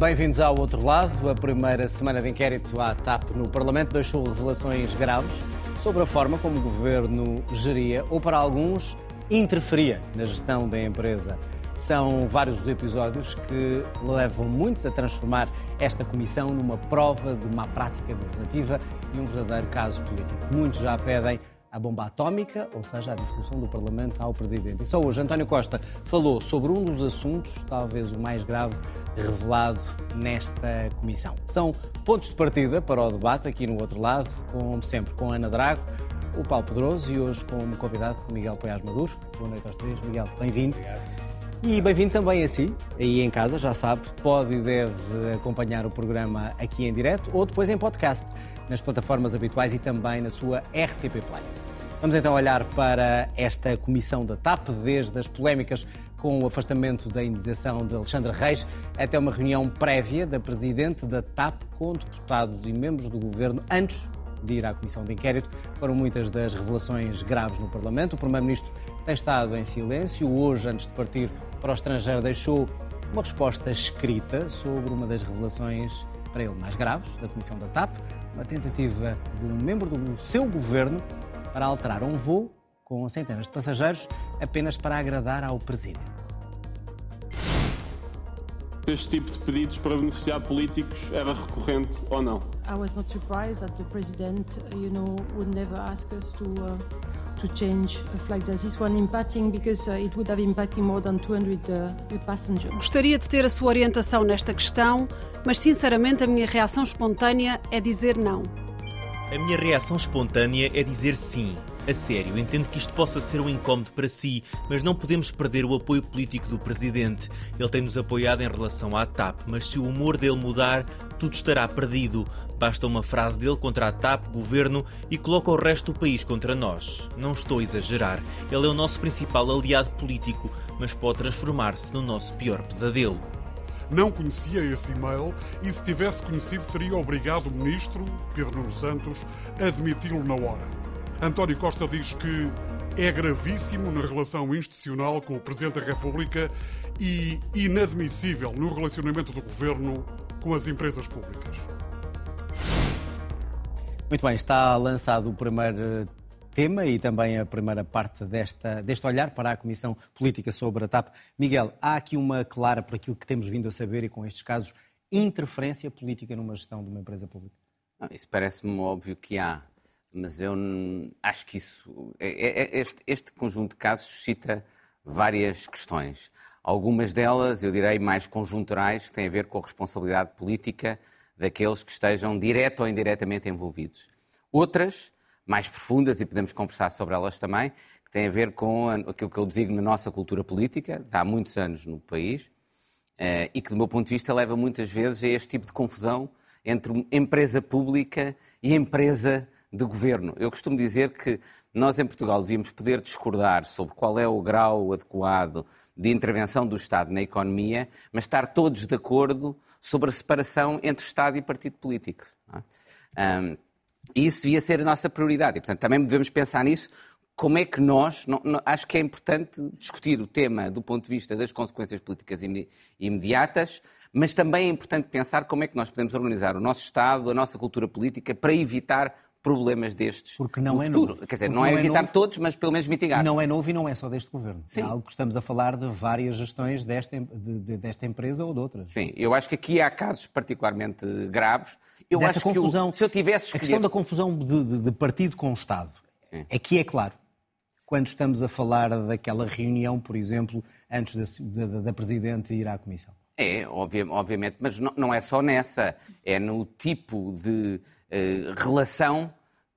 Bem-vindos ao outro lado. A primeira semana de inquérito à TAP no Parlamento deixou revelações graves sobre a forma como o governo geria, ou para alguns, interferia na gestão da empresa. São vários os episódios que levam muitos a transformar esta comissão numa prova de má prática governativa e um verdadeiro caso político. Muitos já pedem a bomba atómica, ou seja, a dissolução do Parlamento ao Presidente. E só hoje António Costa falou sobre um dos assuntos, talvez o mais grave, revelado nesta comissão. São pontos de partida para o debate aqui no outro lado, como sempre, com Ana Drago, o Paulo Pedroso e hoje como convidado Miguel Poiás Maduro. Boa noite aos três. Miguel, bem-vindo. E bem-vindo também a si, aí em casa, já sabe, pode e deve acompanhar o programa aqui em direto ou depois em podcast, nas plataformas habituais e também na sua RTP Play. Vamos então olhar para esta comissão da TAP, desde as polémicas com o afastamento da indenização de Alexandre Reis até uma reunião prévia da presidente da TAP com deputados e membros do governo antes de ir à comissão de inquérito. Foram muitas das revelações graves no Parlamento. O Primeiro-Ministro tem estado em silêncio. Hoje, antes de partir para o estrangeiro, deixou uma resposta escrita sobre uma das revelações para ele mais graves da Comissão da TAP, uma tentativa de um membro do seu governo para alterar um voo com centenas de passageiros apenas para agradar ao presidente. Este tipo de pedidos para beneficiar políticos era recorrente ou não? I was not surprised that the president, you know, would never ask us to uh, to change a flight as this one impacting because uh, it would have impacted more than 200 uh, passengers. Gostaria de ter a sua orientação nesta questão, mas sinceramente a minha reação espontânea é dizer não. A minha reação espontânea é dizer sim. A sério, entendo que isto possa ser um incómodo para si, mas não podemos perder o apoio político do Presidente. Ele tem-nos apoiado em relação à TAP, mas se o humor dele mudar, tudo estará perdido. Basta uma frase dele contra a TAP, governo, e coloca o resto do país contra nós. Não estou a exagerar. Ele é o nosso principal aliado político, mas pode transformar-se no nosso pior pesadelo. Não conhecia esse e-mail e, se tivesse conhecido, teria obrigado o ministro, Pedro Nuno Santos, a admiti-lo na hora. António Costa diz que é gravíssimo na relação institucional com o Presidente da República e inadmissível no relacionamento do Governo com as empresas públicas. Muito bem, está lançado o primeiro tema e também a primeira parte desta, deste olhar para a Comissão Política sobre a TAP. Miguel, há aqui uma clara, por aquilo que temos vindo a saber e com estes casos, interferência política numa gestão de uma empresa pública? Não, isso parece-me óbvio que há mas eu acho que isso. É, é, é, este, este, conjunto de casos suscita várias questões. Algumas delas, eu direi, mais conjunturais, que têm a ver com a responsabilidade política daqueles que estejam direto ou indiretamente envolvidos. Outras, mais profundas, e podemos conversar sobre elas também, que têm a ver com aquilo que eu designo na nossa cultura política, há muitos anos no país, eh, e que, do meu ponto de vista, leva muitas vezes a este tipo de confusão entre empresa pública e empresa de governo. Eu costumo dizer que nós em Portugal devíamos poder discordar sobre qual é o grau adequado de intervenção do Estado na economia, mas estar todos de acordo sobre a separação entre Estado e partido político. É? Um, e isso devia ser a nossa prioridade. E, portanto, também devemos pensar nisso. Como é que nós, não, não, acho que é importante discutir o tema do ponto de vista das consequências políticas imediatas, mas também é importante pensar como é que nós podemos organizar o nosso Estado, a nossa cultura política, para evitar problemas destes Porque não no é futuro. Novo. Quer dizer, Porque não é não é evitar todos, mas pelo menos mitigar. Não é novo e não é só deste governo. Sim. É algo que estamos a falar de várias gestões desta, de, de, desta empresa ou de outras. Sim, eu acho que aqui há casos particularmente graves. Eu Dessa acho confusão, que eu, se eu tivesse A escolher... questão da confusão de, de, de partido com o Estado. Sim. Aqui é claro. Quando estamos a falar daquela reunião, por exemplo, antes da, da, da Presidente ir à Comissão. É, obvia- obviamente, mas não, não é só nessa. É no tipo de eh, relação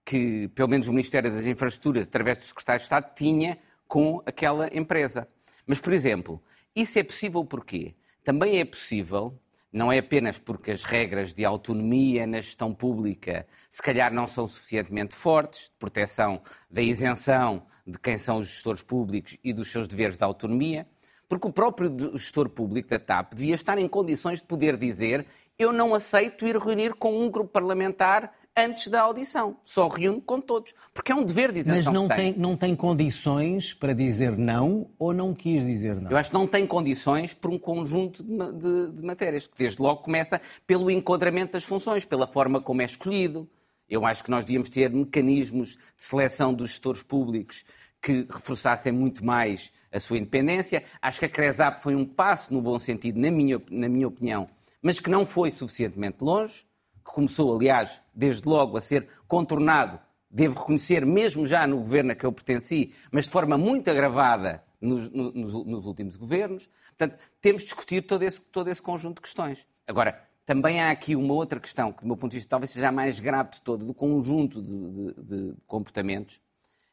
que, pelo menos, o Ministério das Infraestruturas, através do Secretário de Estado, tinha com aquela empresa. Mas, por exemplo, isso é possível porquê? Também é possível, não é apenas porque as regras de autonomia na gestão pública se calhar não são suficientemente fortes, de proteção da isenção de quem são os gestores públicos e dos seus deveres de autonomia, porque o próprio gestor público da TAP devia estar em condições de poder dizer eu não aceito ir reunir com um grupo parlamentar antes da audição. Só reúne com todos. Porque é um dever de isenção Mas não que tem, não tem condições para dizer não ou não quis dizer não? Eu acho que não tem condições por um conjunto de, de, de matérias, que desde logo começa pelo enquadramento das funções, pela forma como é escolhido. Eu acho que nós devíamos ter mecanismos de seleção dos gestores públicos que reforçassem muito mais a sua independência. Acho que a CRESAP foi um passo no bom sentido, na minha, na minha opinião, mas que não foi suficientemente longe, que começou, aliás, desde logo a ser contornado, devo reconhecer, mesmo já no governo a que eu pertenci, mas de forma muito agravada nos, nos, nos últimos governos. Portanto, temos de discutir todo esse, todo esse conjunto de questões. Agora, também há aqui uma outra questão, que do meu ponto de vista talvez seja a mais grave de todo, do conjunto de, de, de comportamentos,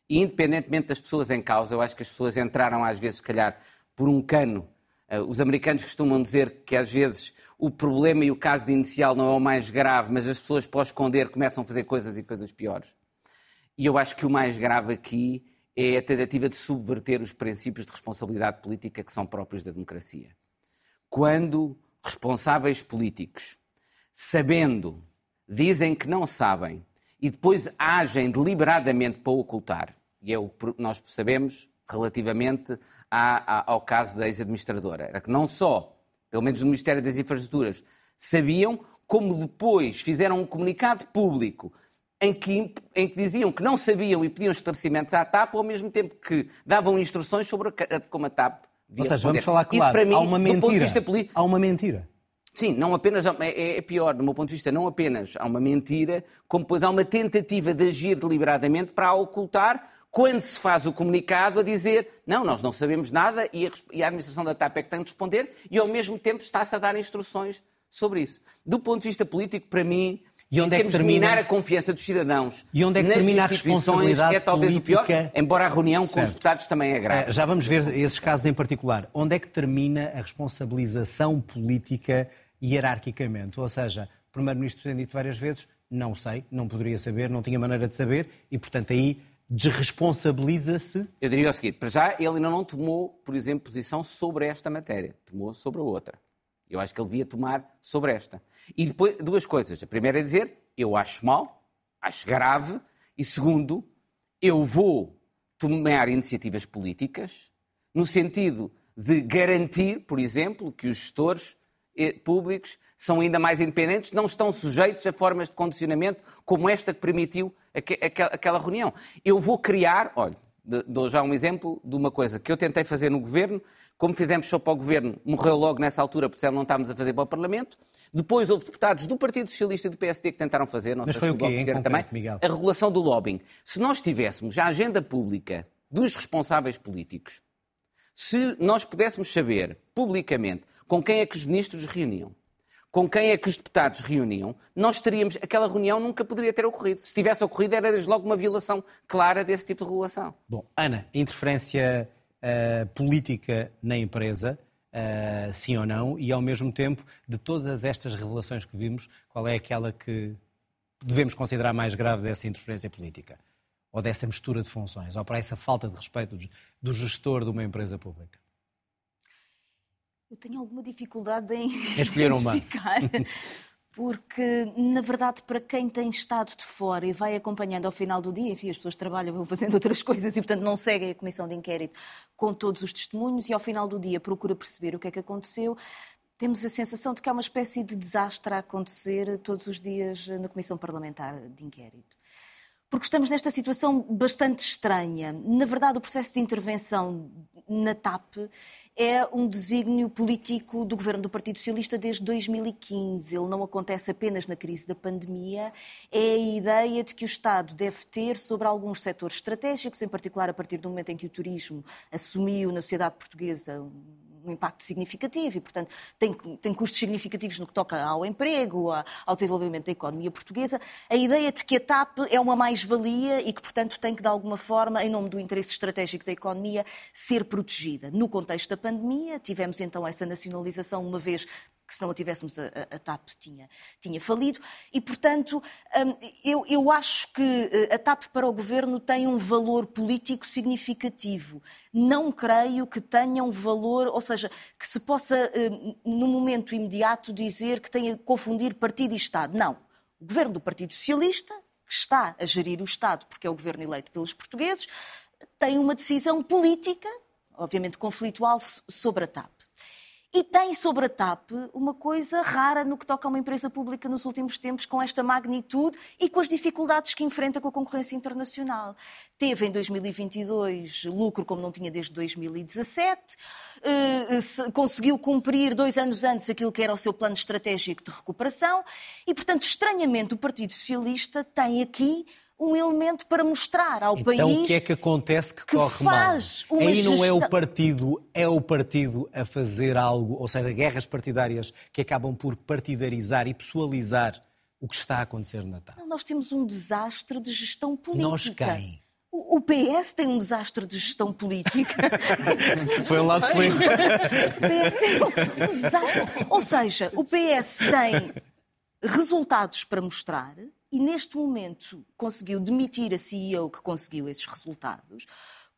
e independentemente das pessoas em causa, eu acho que as pessoas entraram às vezes, se calhar, por um cano. Uh, os americanos costumam dizer que às vezes o problema e o caso inicial não é o mais grave, mas as pessoas, para esconder, começam a fazer coisas e coisas piores. E eu acho que o mais grave aqui é a tentativa de subverter os princípios de responsabilidade política que são próprios da democracia. Quando responsáveis políticos, sabendo, dizem que não sabem e depois agem deliberadamente para ocultar, e é o que nós sabemos relativamente ao caso da ex-administradora. Era que não só, pelo menos no Ministério das Infraestruturas, sabiam, como depois fizeram um comunicado público em que, em que diziam que não sabiam e pediam esclarecimentos à TAP, ao mesmo tempo que davam instruções sobre a, como a TAP devia Ou seja, responder. vamos falar claro, Isso para mim, há uma do ponto de mentira. vista político, Há uma mentira. Sim, não apenas é, é pior, do meu ponto de vista, não apenas há uma mentira, como depois há uma tentativa de agir deliberadamente para ocultar quando se faz o comunicado a dizer não, nós não sabemos nada e a, e a administração da TAP é que tem de responder e ao mesmo tempo está-se a dar instruções sobre isso. Do ponto de vista político, para mim, E onde é que termos de termina- minar a confiança dos cidadãos E onde é que termina a responsabilidade é talvez o pior, política? embora a reunião com os Certo. deputados também é grave. Eh, Já vamos ver esses casos em particular. Onde é que termina a responsabilização política hierarquicamente? Ou seja, o Primeiro-Ministro tem dito várias vezes, não sei, não poderia saber, não tinha maneira de saber, e portanto aí desresponsabiliza-se. Eu diria o seguinte: para já, ele ainda não tomou, por exemplo, posição sobre esta matéria, tomou sobre a outra. Eu acho que ele devia tomar sobre esta. E depois, duas coisas. A primeira é dizer: eu acho mal, acho grave, e segundo, eu vou tomar iniciativas políticas no sentido de garantir, por exemplo, que os gestores públicos são ainda mais independentes, não estão sujeitos a formas de condicionamento como esta que permitiu aque- aque- aquela reunião. Eu vou criar, olha, dou já um exemplo de uma coisa que eu tentei fazer no governo, como fizemos só para o governo, morreu logo nessa altura, por isso não estávamos a fazer para o Parlamento. Depois houve deputados do Partido Socialista e do PSD que tentaram fazer, não Mas sei foi se o quê, de em concreto, também, Miguel? a regulação do lobbying. Se nós tivéssemos a agenda pública dos responsáveis políticos, se nós pudéssemos saber publicamente com quem é que os ministros reuniam, com quem é que os deputados reuniam, nós teríamos. Aquela reunião nunca poderia ter ocorrido. Se tivesse ocorrido, era desde logo uma violação clara desse tipo de regulação. Bom, Ana, interferência eh, política na empresa, eh, sim ou não, e ao mesmo tempo, de todas estas revelações que vimos, qual é aquela que devemos considerar mais grave dessa interferência política? Ou dessa mistura de funções? Ou para essa falta de respeito do- gestor de uma empresa pública? Eu tenho alguma dificuldade em escolher uma. identificar, porque, na verdade, para quem tem estado de fora e vai acompanhando ao final do dia, enfim, as pessoas trabalham, vão fazendo outras coisas e, portanto, não seguem a comissão de inquérito com todos os testemunhos e, ao final do dia, procura perceber o que é que aconteceu. Temos a sensação de que há uma espécie de desastre a acontecer todos os dias na Comissão Parlamentar de Inquérito porque estamos nesta situação bastante estranha. Na verdade, o processo de intervenção na TAP é um desígnio político do governo do Partido Socialista desde 2015. Ele não acontece apenas na crise da pandemia, é a ideia de que o Estado deve ter sobre alguns setores estratégicos, em particular a partir do momento em que o turismo assumiu na sociedade portuguesa um impacto significativo e, portanto, tem, tem custos significativos no que toca ao emprego, a- ao desenvolvimento da economia portuguesa. A ideia de que a TAP é uma mais-valia e que, portanto, tem que, de alguma forma, em nome do interesse estratégico da economia, ser protegida. No contexto da pandemia, tivemos então essa nacionalização, uma vez que se não a tivéssemos a, a- TAP tinha, tinha falido. E, portanto, hum, eu, eu acho que eh, a TAP para o governo tem um valor político significativo. Não creio que tenha um valor, ou seja, que se possa, hum, no momento imediato, dizer que tem a confundir partido e Estado. Não. O governo do Partido Socialista, que está a gerir o Estado porque é o governo eleito pelos portugueses, tem uma decisão política, obviamente conflitual, sobre a TAP. E tem sobre a TAP uma coisa rara no que toca a uma empresa pública nos últimos tempos, com esta magnitude e com as dificuldades que enfrenta com a concorrência internacional. Teve em 2022 lucro como não tinha desde 2017, eh, conseguiu cumprir dois anos antes aquilo que era o seu plano estratégico de recuperação e, portanto, estranhamente, o Partido Socialista tem aqui um elemento para mostrar ao então, país. Então o que é que acontece que, que corre faz mal? Aí não é o partido, é o partido a fazer algo, ou seja, guerras partidárias que acabam por partidarizar e pessoalizar o que está a acontecer na TAP. Nós temos um desastre de gestão política. Nós quem? O PS tem um desastre de gestão política. Foi um lado. O PS tem um desastre. Ou seja, o PS tem resultados para mostrar, e neste momento conseguiu demitir a CEO que conseguiu esses resultados.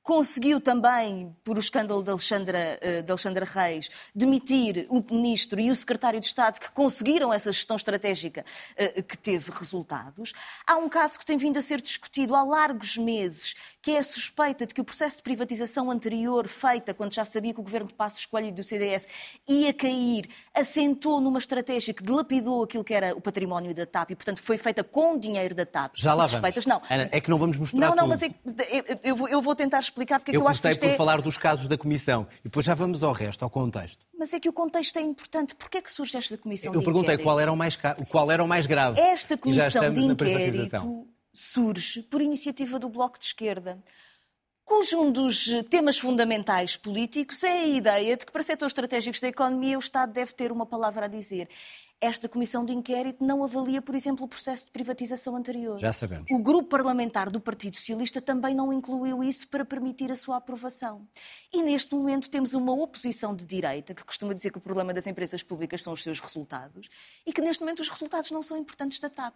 Conseguiu também, por o escândalo de Alexandra, eh, de Alexandra Reis, demitir o ministro e o secretário de Estado que conseguiram essa gestão estratégica eh, que teve resultados. Há um caso que tem vindo a ser discutido há largos meses que é a suspeita de que o processo de privatização anterior, feita quando já sabia que o governo de Passos Coelho e do CDS ia cair, assentou numa estratégia que dilapidou aquilo que era o património da TAP e, portanto, foi feita com dinheiro da TAP. Já lá vamos. Não. Ana, é que não vamos mostrar Não, não, tudo. mas é, eu, vou, eu, vou, tentar explicar porque é eu que eu acho que Eu comecei por é... falar dos casos da Comissão e depois já vamos ao resto, ao contexto. Mas é que o contexto é importante. Porquê é que surge esta Comissão eu de perguntei inquérito? qual era, o mais, qual era o mais grave. Esta Comissão de Inquérito surge por iniciativa do Bloco de Esquerda cujo um dos temas fundamentais políticos é a ideia de que, para setores estratégicos da economia, o Estado deve ter uma palavra a dizer. Esta comissão de inquérito não avalia, por exemplo, o processo de privatização anterior. Já sabemos. O grupo parlamentar do Partido Socialista também não incluiu isso para permitir a sua aprovação. E neste momento temos uma oposição de direita que costuma dizer que o problema das empresas públicas são os seus resultados e que neste momento os resultados não são importantes da TAP.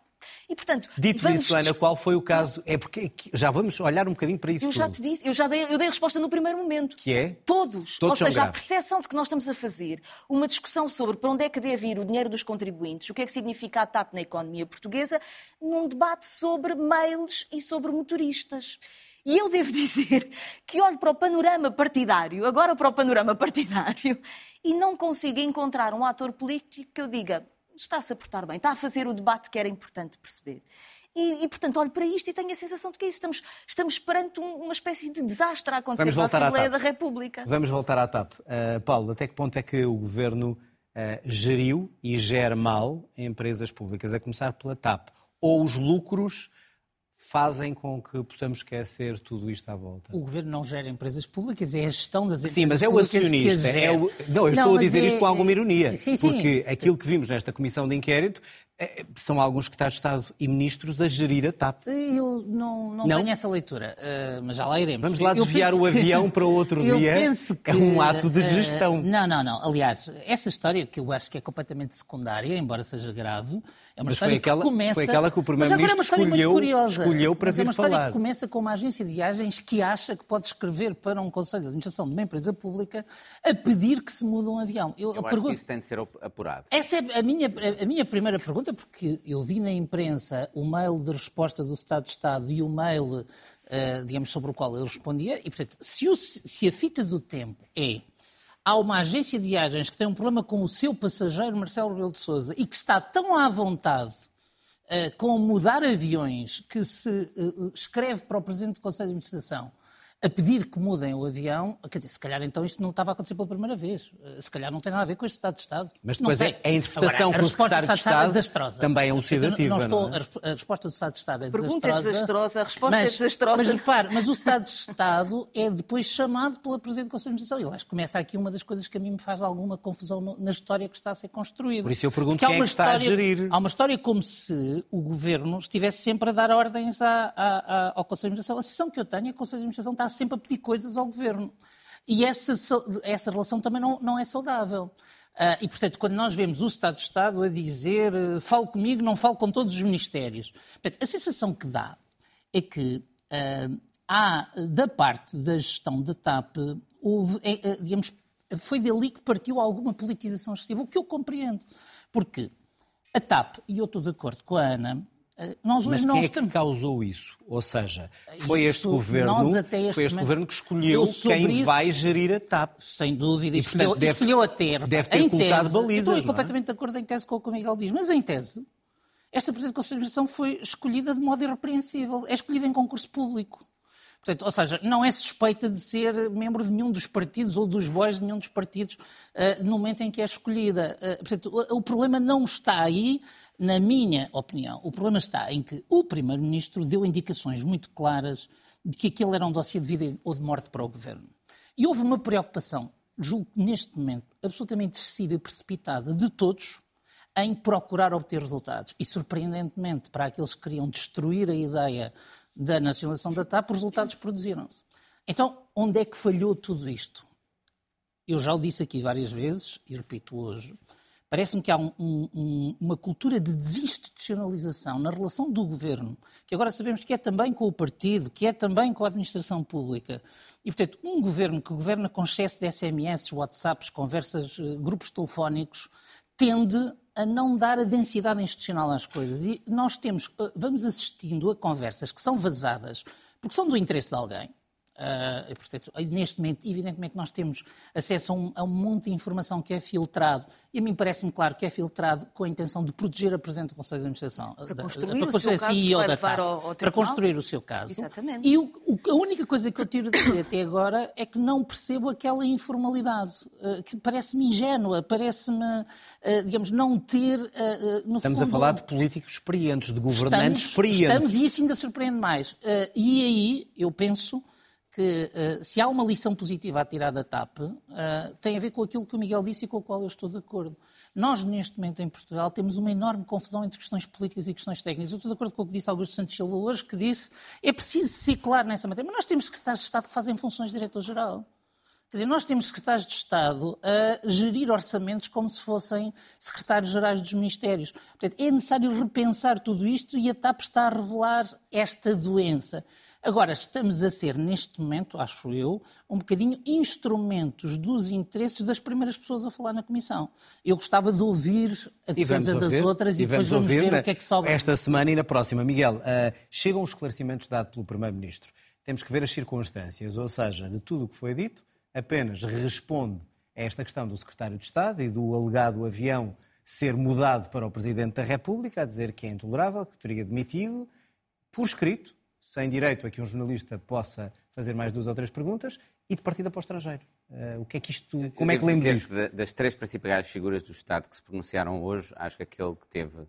E portanto, dito vamos... isso, Ana, qual foi o caso? É porque já vamos olhar um bocadinho para isso. Eu tudo. já te disse, eu já dei, eu dei a resposta no primeiro momento. Que é? Todos. Todos Ou seja, a percepção de que nós estamos a fazer uma discussão sobre para onde é que deve ir o dinheiro dos contribuintes, o que é que significa a TAP na economia portuguesa, num debate sobre mails e sobre motoristas. E eu devo dizer que olho para o panorama partidário, agora para o panorama partidário, e não consigo encontrar um ator político que eu diga está-se a portar bem, está a fazer o debate que era importante perceber. E, e, portanto, olho para isto e tenho a sensação de que é isso. Estamos, estamos perante um, uma espécie de desastre a acontecer na Assembleia da República. Vamos voltar à TAP. Uh, Paulo, até que ponto é que o Governo uh, geriu e gera mal empresas públicas, a começar pela TAP? Ou os lucros fazem com que possamos esquecer tudo isto à volta? O governo não gera empresas públicas, é a gestão das empresas Sim, mas é o acionista. É o... Não, eu estou não, a dizer é... isto com alguma ironia. Sim, sim. Porque aquilo que vimos nesta comissão de inquérito é, são alguns secretários de Estado e ministros a gerir a TAP. Eu não, não, não? tenho essa leitura, uh, mas já lá iremos. Vamos lá desviar o avião que... para outro dia. Que, é um ato de gestão. Uh, não, não, não. Aliás, essa história, que eu acho que é completamente secundária, embora seja grave, é uma mas história aquela, que começa... Foi aquela que o Primeiro-Ministro é escolheu, escolheu para mas vir falar. É uma história falar. que começa com uma agência de viagens que acha que pode escrever para um Conselho de Administração de uma empresa pública a pedir que se mude um avião. Eu, eu acho que isso tem de ser apurado. Essa é a minha, a minha primeira pergunta, porque eu vi na imprensa o mail de resposta do Estado de Estado e o mail, uh, digamos, sobre o qual ele respondia, e, portanto, se, o, se a fita do tempo é há uma agência de viagens que tem um problema com o seu passageiro, Marcelo Rebelo de Sousa, e que está tão à vontade com mudar aviões que se uh, escreve para o Presidente do Conselho de Administração a pedir que mudem o avião, quer dizer, se calhar então isto não estava a acontecer pela primeira vez. Se calhar não tem nada a ver com este Estado de Estado. Mas depois é a interpretação Agora, a que o Secretário de Estado, é desastrosa. também é elucidativa. Não estou, não é? A resposta do Estado de Estado é Pergunta desastrosa. é desastrosa, a resposta mas, é desastrosa. Mas repare, mas o Estado de Estado é depois chamado pela Presidente do Conselho de Administração. E aliás, começa aqui uma das coisas que a mim me faz alguma confusão na história que está a ser construída. Por isso eu pergunto quem é que está história, a gerir. Há uma história como se o Governo estivesse sempre a dar ordens à, à, à, ao Conselho de Administração. A sensação que eu tenho é que o Conselho de Administração está sempre a pedir coisas ao governo. E essa, essa relação também não, não é saudável. Uh, e, portanto, quando nós vemos o Estado de Estado a dizer uh, fale comigo, não fale com todos os ministérios, portanto, a sensação que dá é que uh, há, da parte da gestão da TAP, houve, é, digamos, foi dali que partiu alguma politização excessiva, o que eu compreendo. Porque A TAP, e eu estou de acordo com a Ana, eh, nós Mas hoje quem não é que causou isso? Ou seja, foi este Isso, governo, nós até este foi este momento- governo que escolheu quem isso- vai gerir a TAP. Sem dúvida, e, escolheu, deve- escolheu a ter. deve ter em colocado tese, balizas, eu não é? Estou completamente de acordo em tese com o que o Miguel diz, mas em tese, esta Presidente de Administração foi escolhida de modo irrepreensível. É escolhida em concurso público. Portanto, ou seja, não é suspeita de ser membro de nenhum dos partidos ou dos bois de nenhum dos partidos eh, no momento em que é escolhida. Eh, portanto, o, o problema não está aí, na minha opinião. O problema está em que o Primeiro-Ministro deu indicações muito claras de que aquele era um dossiê de vida ou de morte para o Governo. E houve uma preocupação, julgo que neste momento, absolutamente excessiva e precipitada de todos em procurar obter resultados. E, surpreendentemente, para aqueles que queriam destruir a ideia da nacionalização da TAP, os resultados produziram-se. Então, onde é que falhou tudo isto? Eu já o disse aqui várias vezes, e repito hoje, parece-me que há um- um- uma cultura de desinstitucionalização na relação do governo, que agora sabemos que é também com o partido, que é também com a administração pública. E, portanto, um governo que governa com excesso de SMS, WhatsApps, conversas, eh, grupos telefónicos, tende a não dar a densidade institucional às coisas. E nós temos, eh, vamos assistindo a conversas que são vazadas, porque são do interesse de alguém. E, portanto, neste momento, evidentemente, nós temos acesso a um, a um monte de informação que é filtrado, e a mim parece-me claro que é filtrado com a intenção de proteger a Presidente do Conselho de Administração. Para construir o construir seu caso CEO da levar TAP, ao- ao Para construir o seu caso. Exatamente. E o- o- a única coisa que eu tiro daqui até agora é que não percebo aquela informalidade, eh, que parece-me ingênua, parece-me, eh, digamos, não ter, no Estamos fundo... a falar de políticos experientes, de governantes Estamos, experientes. estamos, e isso ainda surpreende mais. E aí, eu penso que eh, se há uma lição positiva a tirar da TAP, eh, tem a ver com aquilo que o Miguel disse e com o qual eu estou de acordo. Nós, neste momento, em Portugal, temos uma enorme confusão entre questões políticas e questões técnicas. Eu estou de acordo com o que disse Augusto Santos Silva hoje, que disse é preciso ser claro nessa matéria, mas nós temos secretários de Estado que fazem funções de diretor-geral. Quer dizer, nós temos secretários de Estado a gerir orçamentos como se fossem secretários-gerais dos ministérios. Portanto, é necessário repensar tudo isto e a TAP está a revelar esta doença. Agora, estamos a ser, neste momento, acho eu, um bocadinho instrumentos dos interesses das primeiras pessoas a falar na Comissão. Eu gostava de ouvir a E defesa das ouvir, outras e, depois vamos vamos ver na- o que é que sobra. Esta semana e na próxima. Miguel, ah, chegam os esclarecimentos dados pelo Primeiro-Ministro. Temos que ver as circunstâncias, ou seja, de tudo o que foi dito, apenas responde a esta questão do Secretário de Estado e do alegado avião ser mudado para o Presidente da República, a dizer que é intolerável, que teria demitido, por escrito, sem direito a que um jornalista possa fazer mais duas ou três perguntas, e de partida para o estrangeiro. Ah, o que é que isto. Como é que lemos isto? da- Das três principais figuras do Estado que se pronunciaram hoje, acho que aquele que teve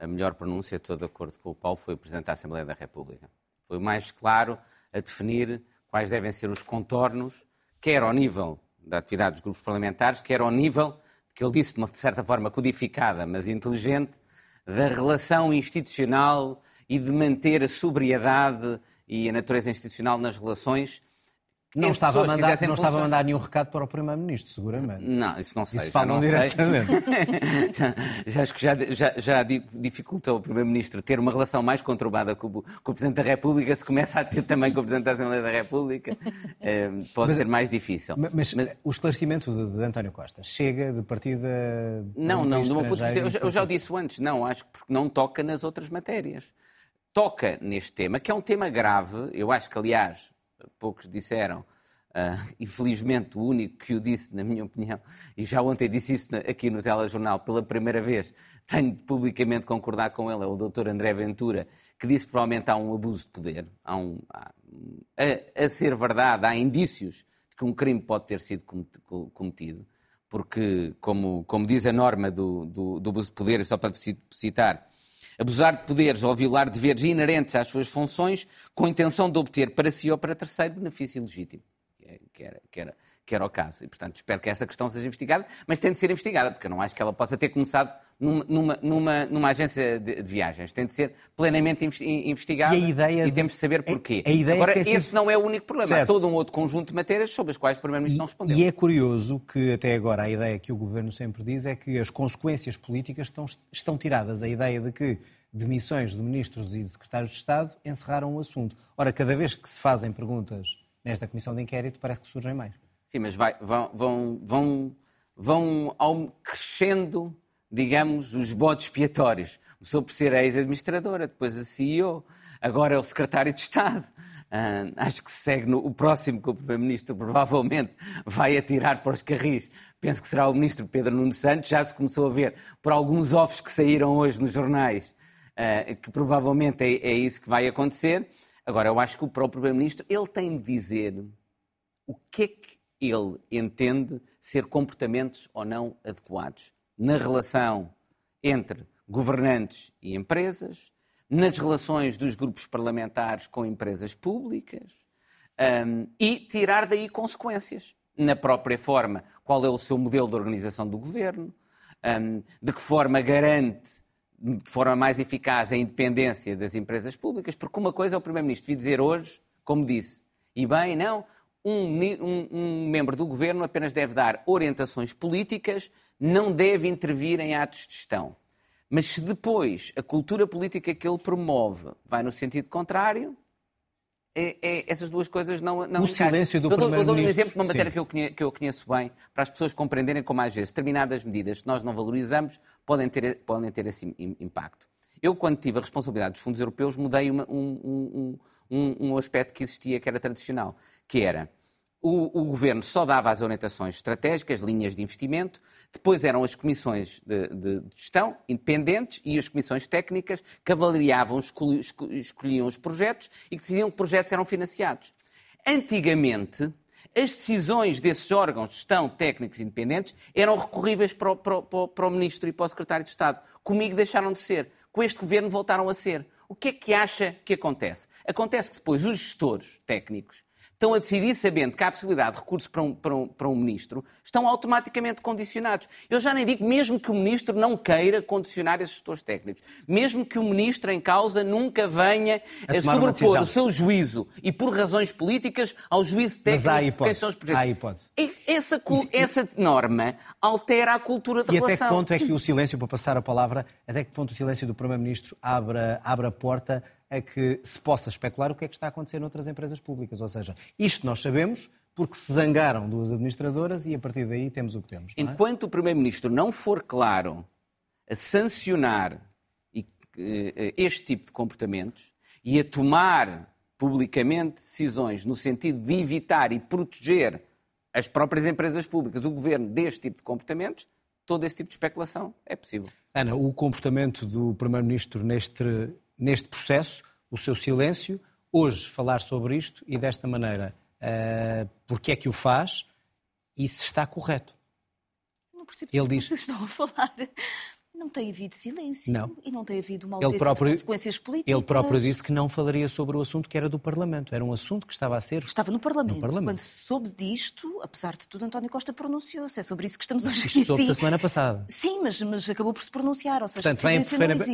a melhor pronúncia, estou de acordo com o Paulo, foi o Presidente da Assembleia da República. Foi o mais claro a definir quais devem ser os contornos, quer ao nível da atividade dos grupos parlamentares, quer ao nível, que ele disse de uma certa forma codificada, mas inteligente, da relação institucional e de manter a sobriedade e a natureza institucional nas relações. Não estava, a mandar, não estava a mandar nenhum recado para o Primeiro-Ministro, seguramente. Não, isso não sei. Isso falam diretamente. já, já acho que já, já, já di- dificulta ao Primeiro-Ministro ter uma relação mais conturbada com o, com o Presidente da República, se começa a ter também com o Presidente da Assembleia da República, eh, pode ser mais difícil. Mas, o esclarecimento de, de António Costa chega de partida. Não, não, de vista, eu, estrangeiro já- eu já o disse antes, não, acho que porque não toca nas outras matérias. Toca neste tema, que é um tema grave, eu acho que, aliás, poucos disseram, ah, infelizmente o único que o disse, na minha opinião, e já ontem disse isso aqui no telejornal pela primeira vez, tenho de publicamente concordar com ele, é o Dr. André Ventura, que disse que provavelmente há um abuso de poder, há um, há- a, a ser verdade, há indícios de que um crime pode ter sido cometi- co- cometido porque, como, como diz a norma do, do, do abuso de poder, só para ci- citar, abusar de poderes ou violar deveres inerentes às suas funções com intenção de obter para si ou para terceiro benefício legítimo, que é- era, que era, que era o caso. E, portanto, espero que essa questão seja investigada, mas tem de ser investigada, porque eu não acho que ela possa ter começado numa, numa, numa, numa agência de, de viagens. Tem de ser plenamente investi- investigada E a ideia de- temos de saber porquê. a ideia Agora, esse não é o único problema. Há Certo. todo um outro conjunto de matérias sobre as quais o Primeiro-Ministro não respondeu. E é curioso que até agora a ideia que o Governo sempre diz é que as consequências políticas estão, estão tiradas. A ideia de que demissões de ministros e de secretários de Estado encerraram o assunto. Ora, cada vez que se fazem perguntas nesta comissão de inquérito, parece que surgem mais. Sim, mas vai- vão, vão, vão, vão ao- crescendo digamos, os bodes expiatórios. Começou por ser a ex-administradora, depois a CEO, agora é o secretário de Estado. Uh, acho que segue no, o próximo que o Primeiro-Ministro provavelmente vai atirar para os carris. Penso que será o Ministro Pedro Nuno Santos. Já se começou a ver por alguns offs que saíram hoje nos jornais uh, que provavelmente é, é, isso que vai acontecer. Agora, eu acho que o próprio Primeiro-Ministro ele tem de dizer o que é que ele entende ser comportamentos ou não adequados na relação entre governantes e empresas, nas relações dos grupos parlamentares com empresas públicas um, e tirar daí consequências. Na própria forma, qual é o seu modelo de organização do governo, um, de que forma garante de forma mais eficaz a independência das empresas públicas, porque uma coisa é o Primeiro-Ministro vir dizer hoje, como disse, e bem, não, um, um, um, membro do governo apenas deve dar orientações políticas, não deve intervir em atos de gestão. Mas se depois a cultura política que ele promove vai no sentido contrário, é, é, essas duas coisas não. não o silêncio do Primeiro-Ministro. Eu dou, um exemplo de uma matéria que eu, conheço, que eu, conheço, bem, para as pessoas compreenderem como às vezes determinadas medidas que nós não valorizamos podem ter, podem ter esse impacto. Eu, quando tive a responsabilidade dos fundos europeus, mudei uma, um, um, um aspecto que existia que era tradicional, que era o, o, governo só dava as orientações estratégicas, linhas de investimento, depois eram as comissões de, de, de gestão independentes e as comissões técnicas que avaliavam, escolhiam, os projetos e que decidiam que projetos eram financiados. Antigamente, as decisões desses órgãos de gestão técnicos independentes eram recorríveis para o, para, para o, Ministro e para o Secretário de Estado. Comigo deixaram de ser. Com este governo voltaram a ser. O que é que acha que acontece? Acontece que depois os gestores técnicos estão a decidir sabendo que há a possibilidade de recurso para um, para, um, para um ministro, estão automaticamente condicionados. Eu já nem digo mesmo que o ministro não queira condicionar esses gestores técnicos, mesmo que o ministro em causa nunca venha a, a sobrepor o seu juízo e por razões políticas ao juízo técnico de quem são os projetos. Há hipótese. Essa, essa norma altera a cultura da e relação. E até que ponto é que o silêncio, para passar a palavra, até que ponto o silêncio do Primeiro-Ministro abre, abre a porta a que se possa especular o que é que está a acontecer noutras empresas públicas. Ou seja, isto nós sabemos porque se zangaram duas administradoras e a partir daí temos o que temos. É? Enquanto o Primeiro-Ministro não for claro a sancionar eh, este tipo de comportamentos e a tomar publicamente decisões no sentido de evitar e proteger as próprias empresas públicas, o governo, deste tipo de comportamentos, todo esse tipo de especulação é possível. Ana, o comportamento do Primeiro-Ministro neste neste processo, o seu silêncio, hoje falar sobre isto e desta maneira, uh, porque é que o faz e se está correto. Não percebo Ele diz... vocês estão a falar. Não tem havido silêncio não. e não tem havido uma ausência próprio, de consequências políticas. Ele próprio disse que não falaria sobre o assunto que era do Parlamento. Era um assunto que estava a ser... Estava no Parlamento. No Parlamento. Quando se soube disto, apesar de tudo, António Costa pronunciou-se. É sobre isso que estamos hoje aqui. Isto soube-se a semana passada. Sim, mas, mas acabou por se pronunciar. Ou seja, Portanto, vem,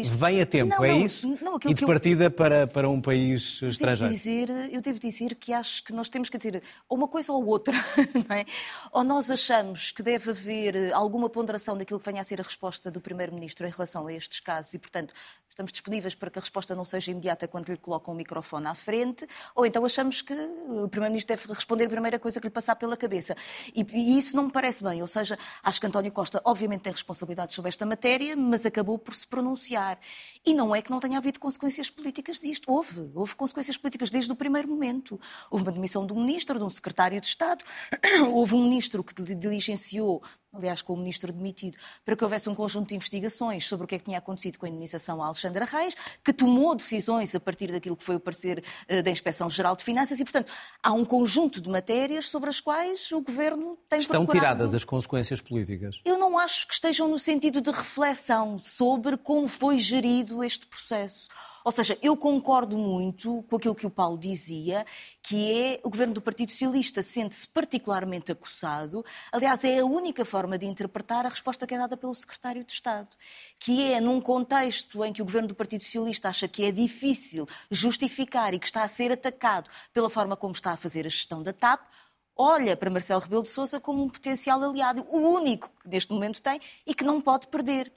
vem a tempo, não, é não, isso? Não, e de partida eu... para, para um país estrangeiro. Devo dizer, eu devo dizer que acho que nós temos que dizer ou uma coisa ou outra. É? Ou nós achamos que deve haver alguma ponderação daquilo que venha a ser a resposta do Primeiro-Ministro em relação a estes casos e, portanto, estamos disponíveis para que a resposta não seja imediata quando lhe colocam o microfone à frente, ou então achamos que o Primeiro-Ministro deve responder a primeira coisa que lhe passar pela cabeça. E, e, isso não me parece bem. Ou seja, acho que António Costa, obviamente, tem responsabilidades sobre esta matéria, mas acabou por se pronunciar. E não é que não tenha havido consequências políticas disto. Houve. Houve consequências políticas desde o primeiro momento. Houve uma demissão de um ministro, de um secretário de Estado, houve um ministro que diligenciou aliás, com o ministro demitido, para que houvesse um conjunto de investigações sobre o que é que tinha acontecido com a indenização a Alexandra Reis, que tomou decisões a partir daquilo que foi o parecer uh, da Inspeção-Geral de Finanças e, portanto, há um conjunto de matérias sobre as quais o Governo tem Estão procurado... tiradas as consequências políticas? Eu não acho que estejam no sentido de reflexão sobre como foi gerido este processo. Ou seja, eu concordo muito com aquilo que o Paulo dizia, que é o governo do Partido Socialista sente-se particularmente acossado. Aliás, é a única forma de interpretar a resposta que é dada pelo secretário de Estado, que é num contexto em que o governo do Partido Socialista acha que é difícil justificar e que está a ser atacado pela forma como está a fazer a gestão da TAP, olha para Marcelo Rebelo de Sousa como um potencial aliado, o único que neste momento tem e que não pode perder.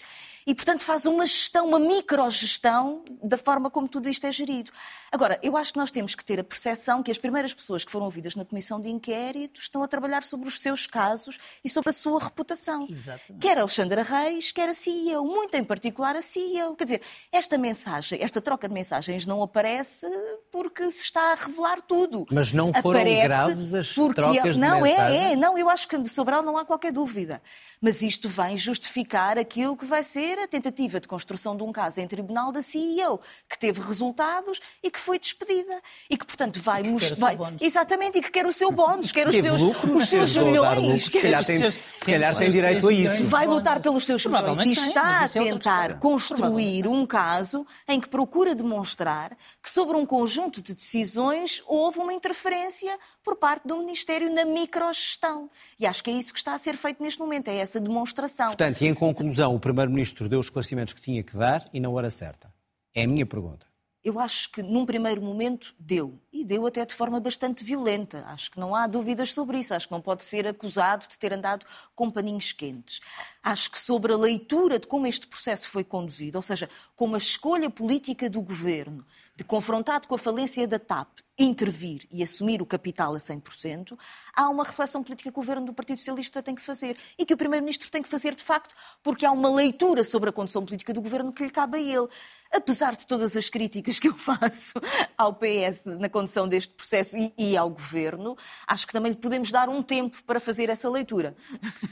E, portanto, faz uma gestão, uma microgestão da forma como tudo isto é gerido. Agora, eu acho que nós temos que ter a percepção que as primeiras pessoas que foram ouvidas na comissão de inquérito estão a trabalhar sobre os seus casos e sobre a sua reputação. Exatamente. Quer Alexandra Reis, quer a CEO, muito em particular a CEO. Quer dizer, esta mensagem, esta troca de mensagens não aparece porque se está a revelar tudo. Mas não foram aparece graves as trocas de não, mensagens? Não, é, é. Não, eu acho que sobre ela não há qualquer dúvida. Mas isto vem justificar aquilo que vai ser a tentativa de construção de um caso em tribunal da CEO, que teve resultados e que foi despedida. E que, portanto, vai mostrar. Exatamente, e que quer o seu bónus, quer os teve seus, lucro, os seus milhões. Se calhar tem, seus, se calhar tem direito a isso. Vai lutar pelos seus milhões e está a é tentar construir um caso em que procura demonstrar que, sobre um conjunto de decisões, houve uma interferência por parte do Ministério na microgestão. E acho que é isso que está a ser feito neste momento, é essa demonstração. Portanto, e em conclusão, o Primeiro-Ministro deu os esclarecimentos que tinha que dar e na hora certa. É a minha pergunta. Eu acho que num primeiro momento deu. E deu até de forma bastante violenta. Acho que não há dúvidas sobre isso. Acho que não pode ser acusado de ter andado com paninhos quentes. Acho que sobre a leitura de como este processo foi conduzido, ou seja, como a escolha política do governo de confrontado com a falência da TAP, intervir e assumir o capital a 100%, há uma reflexão política que o governo do Partido Socialista tem que fazer e que o Primeiro-Ministro tem que fazer de facto, porque há uma leitura sobre a condução política do governo que lhe cabe a ele. Apesar de todas as críticas que eu faço ao PS na condução deste processo e, e ao governo, acho que também lhe podemos dar um tempo para fazer essa leitura.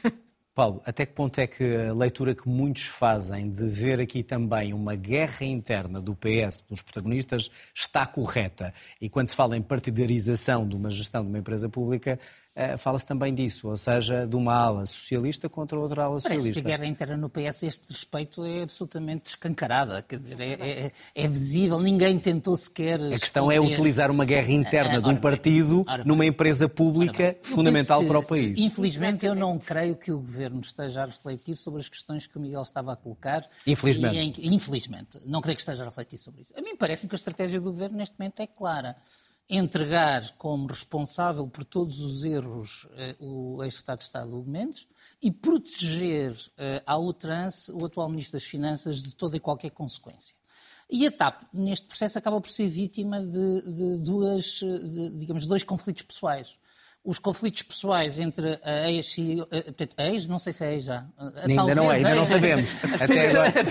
Paulo, até que ponto é que a leitura que muitos fazem de ver aqui também uma guerra interna do PS pelos protagonistas está correta? E quando se fala em partidarização de uma gestão de uma empresa pública, fala-se também disso, ou seja, de uma ala socialista contra outra ala Parece socialista. que a guerra interna no PS, este respeito é absolutamente escancarada, quer dizer, é, é, é visível, ninguém tentou sequer. A questão é utilizar uma guerra interna de um partido numa empresa pública fundamental para o país. Infelizmente, eu não creio que o governo esteja a refletir sobre as questões que o Miguel estava a colocar. Infelizmente. Em, infelizmente, não creio que esteja a refletir sobre isso. A mim parece-me que a estratégia do governo neste momento é clara entregar como responsável por todos os erros eh, o ex-secretário de Estado Hugo Mendes e proteger eh, à outrance o atual Ministro das Finanças de toda e qualquer consequência. E a TAP, neste processo, acaba por ser vítima de, de duas, de, digamos, dois conflitos pessoais os conflitos pessoais entre a ex e eh, portanto, a ex, não sei se é ex já. Ainda não é, ainda não sabemos. Até agora.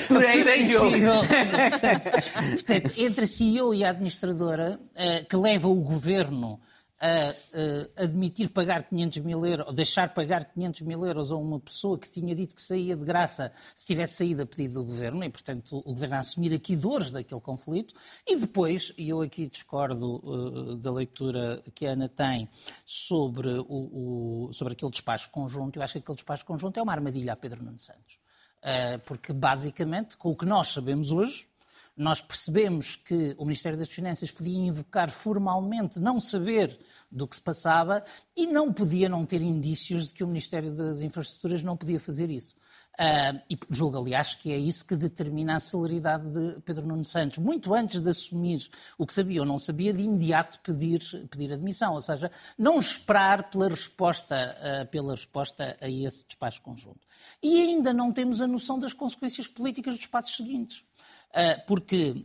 portanto, entre a CEO e a administradora, eh, que leva o governo a, admitir pagar 500 mil euros, ou deixar pagar 500 mil euros a uma pessoa que tinha dito que saía de graça se tivesse saído a pedido do governo, e portanto o governo a assumir aqui dores daquele conflito, e depois, e eu aqui discordo uh, da leitura que a Ana tem sobre, o, o, sobre aquele despacho conjunto, eu acho que aquele despacho conjunto é uma armadilha a Pedro Nuno Santos. Uh, porque basicamente, com o que nós sabemos hoje, nós percebemos que o Ministério das Finanças podia invocar formalmente não saber do que se passava e não podia não ter indícios de que o Ministério das Infraestruturas não podia fazer isso. Uh, e julgo, aliás, que é isso que determina a celeridade de Pedro Nuno Santos. Muito antes de assumir o que sabia ou não sabia, de imediato pedir, pedir admissão. Ou seja, não esperar pela resposta, uh, pela resposta a esse despacho conjunto. E ainda não temos a noção das consequências políticas dos passos seguintes. Ah, porque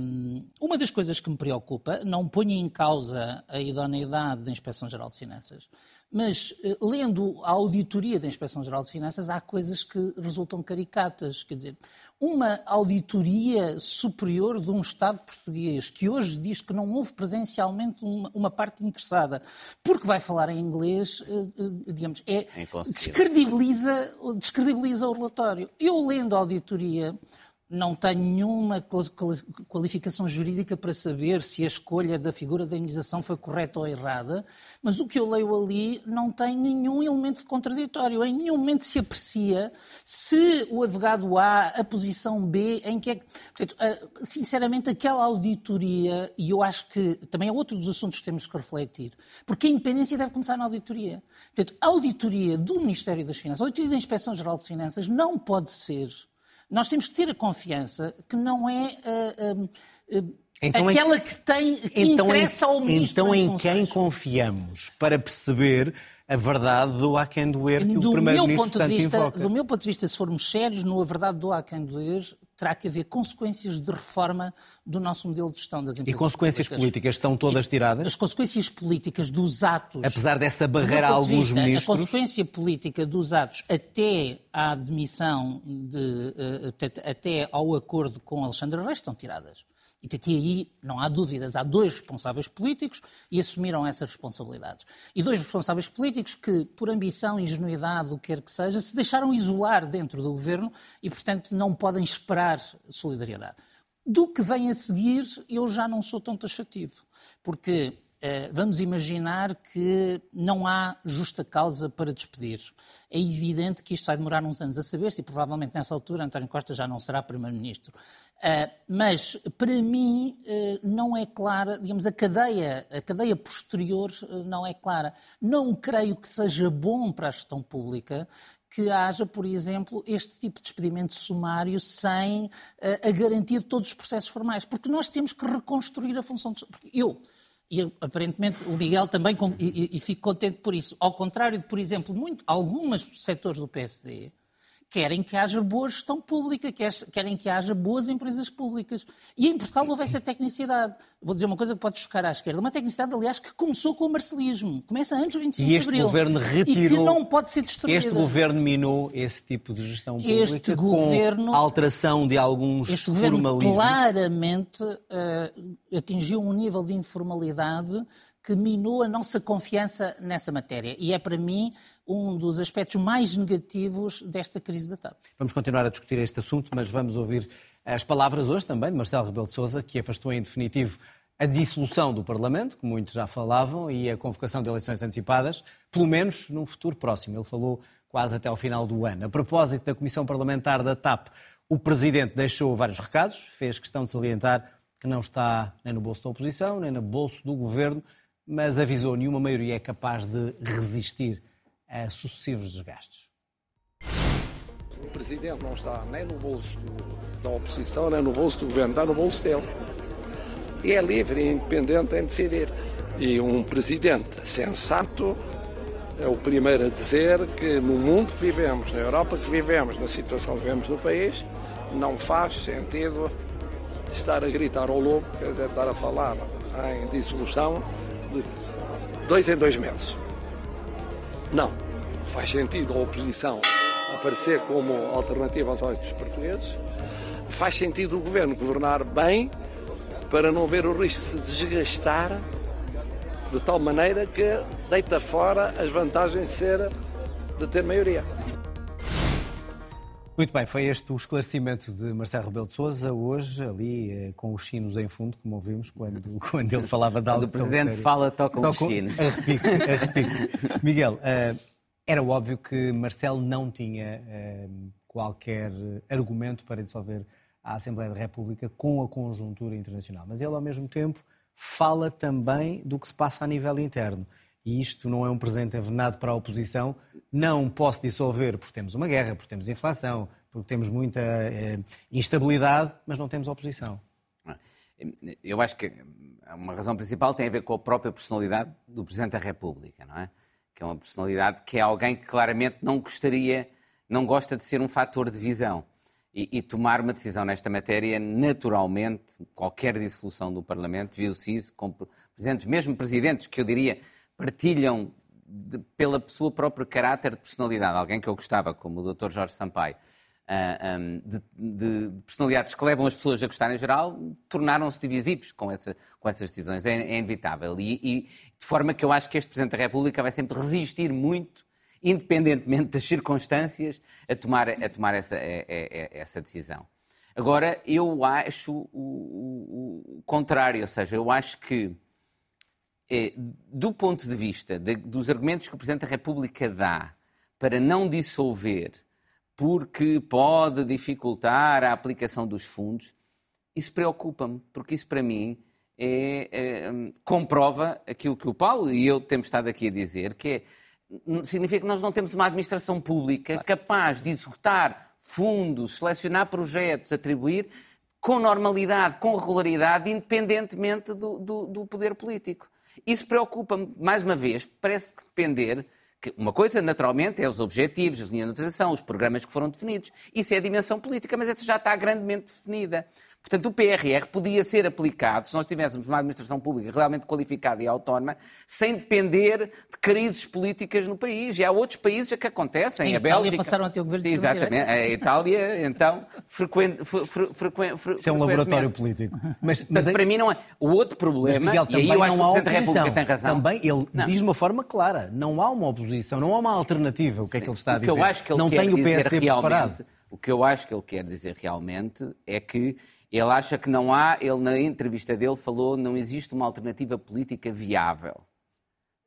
um, uma das coisas que me preocupa, não ponho em causa a idoneidade da Inspeção-Geral de Finanças, mas uh, lendo a auditoria da Inspeção-Geral de Finanças, há coisas que resultam caricatas. Quer dizer, uma auditoria superior de um Estado português que hoje diz que não houve presencialmente uma, uma parte interessada, porque vai falar em inglês, uh, digamos, é, descredibiliza, descredibiliza o relatório. Eu lendo a auditoria não tenho nenhuma qualificação jurídica para saber se a escolha da figura da indenização foi correta ou errada, mas o que eu leio ali não tem nenhum elemento contraditório. Em nenhum momento se aprecia se o advogado A, a posição B, em que é. Portanto, sinceramente, aquela auditoria, e eu acho que também é outro dos assuntos que temos que refletir, porque a independência deve começar na auditoria. Portanto, a auditoria do Ministério das Finanças, a auditoria da Inspeção-Geral de Finanças, não pode ser nós temos que ter a confiança que não é. Uh, uh, Então, Aquela que tem que então, interessa ao ministro. Então em quem confiamos para perceber a verdade do quem doer que do o Primeiro-Ministro tanto vista, invoca? Do meu ponto de vista, se formos sérios, no a verdade do quem doer terá que haver consequências de reforma do nosso modelo de gestão das empresas. E consequências públicas, políticas estão todas tiradas? As consequências políticas dos atos. Apesar dessa barreira a alguns vista, ministros. A consequência política dos atos até à admissão, de, eh, até ao acordo com Alexandre Reis estão tiradas. E aqui aí não há dúvidas, há dois responsáveis políticos e assumiram essas responsabilidades. E dois responsáveis políticos que, por ambição, ingenuidade, o que quer que seja, se deixaram isolar dentro do governo e, portanto, não podem esperar solidariedade. Do que vem a seguir, eu já não sou tão taxativo, porque eh, vamos imaginar que não há justa causa para despedir. É evidente que isto vai demorar uns anos a saber-se e provavelmente nessa altura António Costa já não será Primeiro-Ministro. Uh, mas, para mim, uh, não é clara, digamos, a cadeia, a cadeia posterior uh, não é clara. Não creio que seja bom para a gestão pública que haja, por exemplo, este tipo de despedimento sumário sem a garantia de todos os processos formais, porque nós temos que reconstruir a função de... Porque eu, e aparentemente o Miguel também, e, e, fico contente por isso, ao contrário de, por exemplo, muito, alguns setores do PSD, querem que haja boa gestão pública, querem que haja boas empresas públicas. E em Portugal houve essa tecnicidade. Vou dizer uma coisa que pode chocar à esquerda. Uma tecnicidade, aliás, que começou com o marcelismo. Começa antes do 25 de Abril. E este governo retirou... E que não pode ser destruída. Este governo minou esse tipo de gestão pública este governo, com alteração de alguns este governo claramente uh, atingiu um nível de informalidade que minou a nossa confiança nessa matéria. E é, para mim, um dos aspectos mais negativos desta crise da TAP. Vamos continuar a discutir este assunto, mas vamos ouvir as palavras hoje também de Marcelo Rebelo de Sousa, que afastou em definitivo a dissolução do Parlamento, que muitos já falavam, e a convocação de eleições antecipadas, pelo menos num futuro próximo. Ele falou quase até ao final do ano. A propósito da Comissão Parlamentar da TAP, o Presidente deixou vários recados, fez questão de salientar que não está nem no bolso da oposição, nem no bolso do Governo, mas avisou nenhuma maioria é capaz de resistir a sucessivos desgastes. O Presidente não está nem no bolso do, da oposição, nem no bolso do Governo, está no bolso dele. E é livre e independente em decidir. E um Presidente sensato é o primeiro a dizer que no mundo que vivemos, na Europa que vivemos, na situação que vivemos no país, não faz sentido estar a gritar ao lobo, quer estar a falar em dissolução de dois em dois meses. Não. Faz sentido a oposição aparecer como alternativa aos olhos portugueses. Faz sentido o governo governar bem para não ver o risco de se desgastar de tal maneira que deita fora as vantagens de, ser, de ter maioria. Muito bem, foi este o esclarecimento de Marcelo Rebelo de Sousa hoje, ali eh, com os sinos em fundo, como ouvimos quando, quando ele falava de algo. Quando o Presidente fala, toca os sinos. Arrepico, arrepico. Miguel, uh, era óbvio que Marcelo não tinha uh, qualquer argumento para dissolver a Assembleia da República com a conjuntura internacional, mas ele, ao mesmo tempo, fala também do que se passa a nível interno. E isto não é um presente envenenado para a oposição, não posso dissolver porque temos uma guerra, porque temos inflação, porque temos muita eh, instabilidade, mas não temos oposição. Eu acho que uma razão principal tem a ver com a própria personalidade do Presidente da República, não é? Que é uma personalidade que é alguém que claramente não gostaria, não gosta de ser um fator de visão. E, e tomar uma decisão nesta matéria, naturalmente, qualquer dissolução do Parlamento, viu-se isso com presidentes, mesmo presidentes que eu diria partilham de, pela sua própria caráter de personalidade, alguém que eu gostava, como o Dr. Jorge Sampaio, uh, ah, um, de, de, personalidades que levam as pessoas a gostar em geral, tornaram-se divisivos com, essa, com essas decisões. É, é inevitável. E, e, de forma que eu acho que este Presidente da República vai sempre resistir muito, independentemente das circunstâncias, a tomar, a tomar essa, a, a, essa decisão. Agora, eu acho o, o, o contrário, ou seja, eu acho que é, do ponto de vista de, dos argumentos que o Presidente da República dá para não dissolver porque pode dificultar a aplicação dos fundos, isso preocupa-me, porque isso para mim é, é, comprova aquilo que o Paulo e eu temos estado aqui a dizer, que é, significa que nós não temos uma administração pública capaz de executar fundos, selecionar projetos, atribuir com normalidade, com regularidade, independentemente do, do, do poder político. Isso preocupa-me, mais uma vez, parece depender que uma coisa, naturalmente, é os objetivos, as linhas de utilização, os programas que foram definidos. Isso é a dimensão política, mas essa já está grandemente definida. Portanto, o PRR podia ser aplicado se nós tivéssemos uma administração pública realmente qualificada e autónoma, sem depender de crises políticas no país. E há outros países que acontecem. Em a Itália Bélgica. passaram a ter o governo de Sim, Exatamente. A Itália, então, frequente. fre- fre- fre- Isso é um laboratório político. Mas, Portanto, mas, para mim não é. O outro mas problema, Miguel, e aí também eu acho que não o Presidente da República tem razão. Também ele Não. diz de uma forma clara, não há uma oposição, não há uma alternativa. O que é que ele está a dizer? eu acho que ele não quer tem o PSD realmente, preparado. O que eu acho que ele quer dizer realmente é que ele acha que não há, ele na entrevista dele falou, não existe uma alternativa política viável.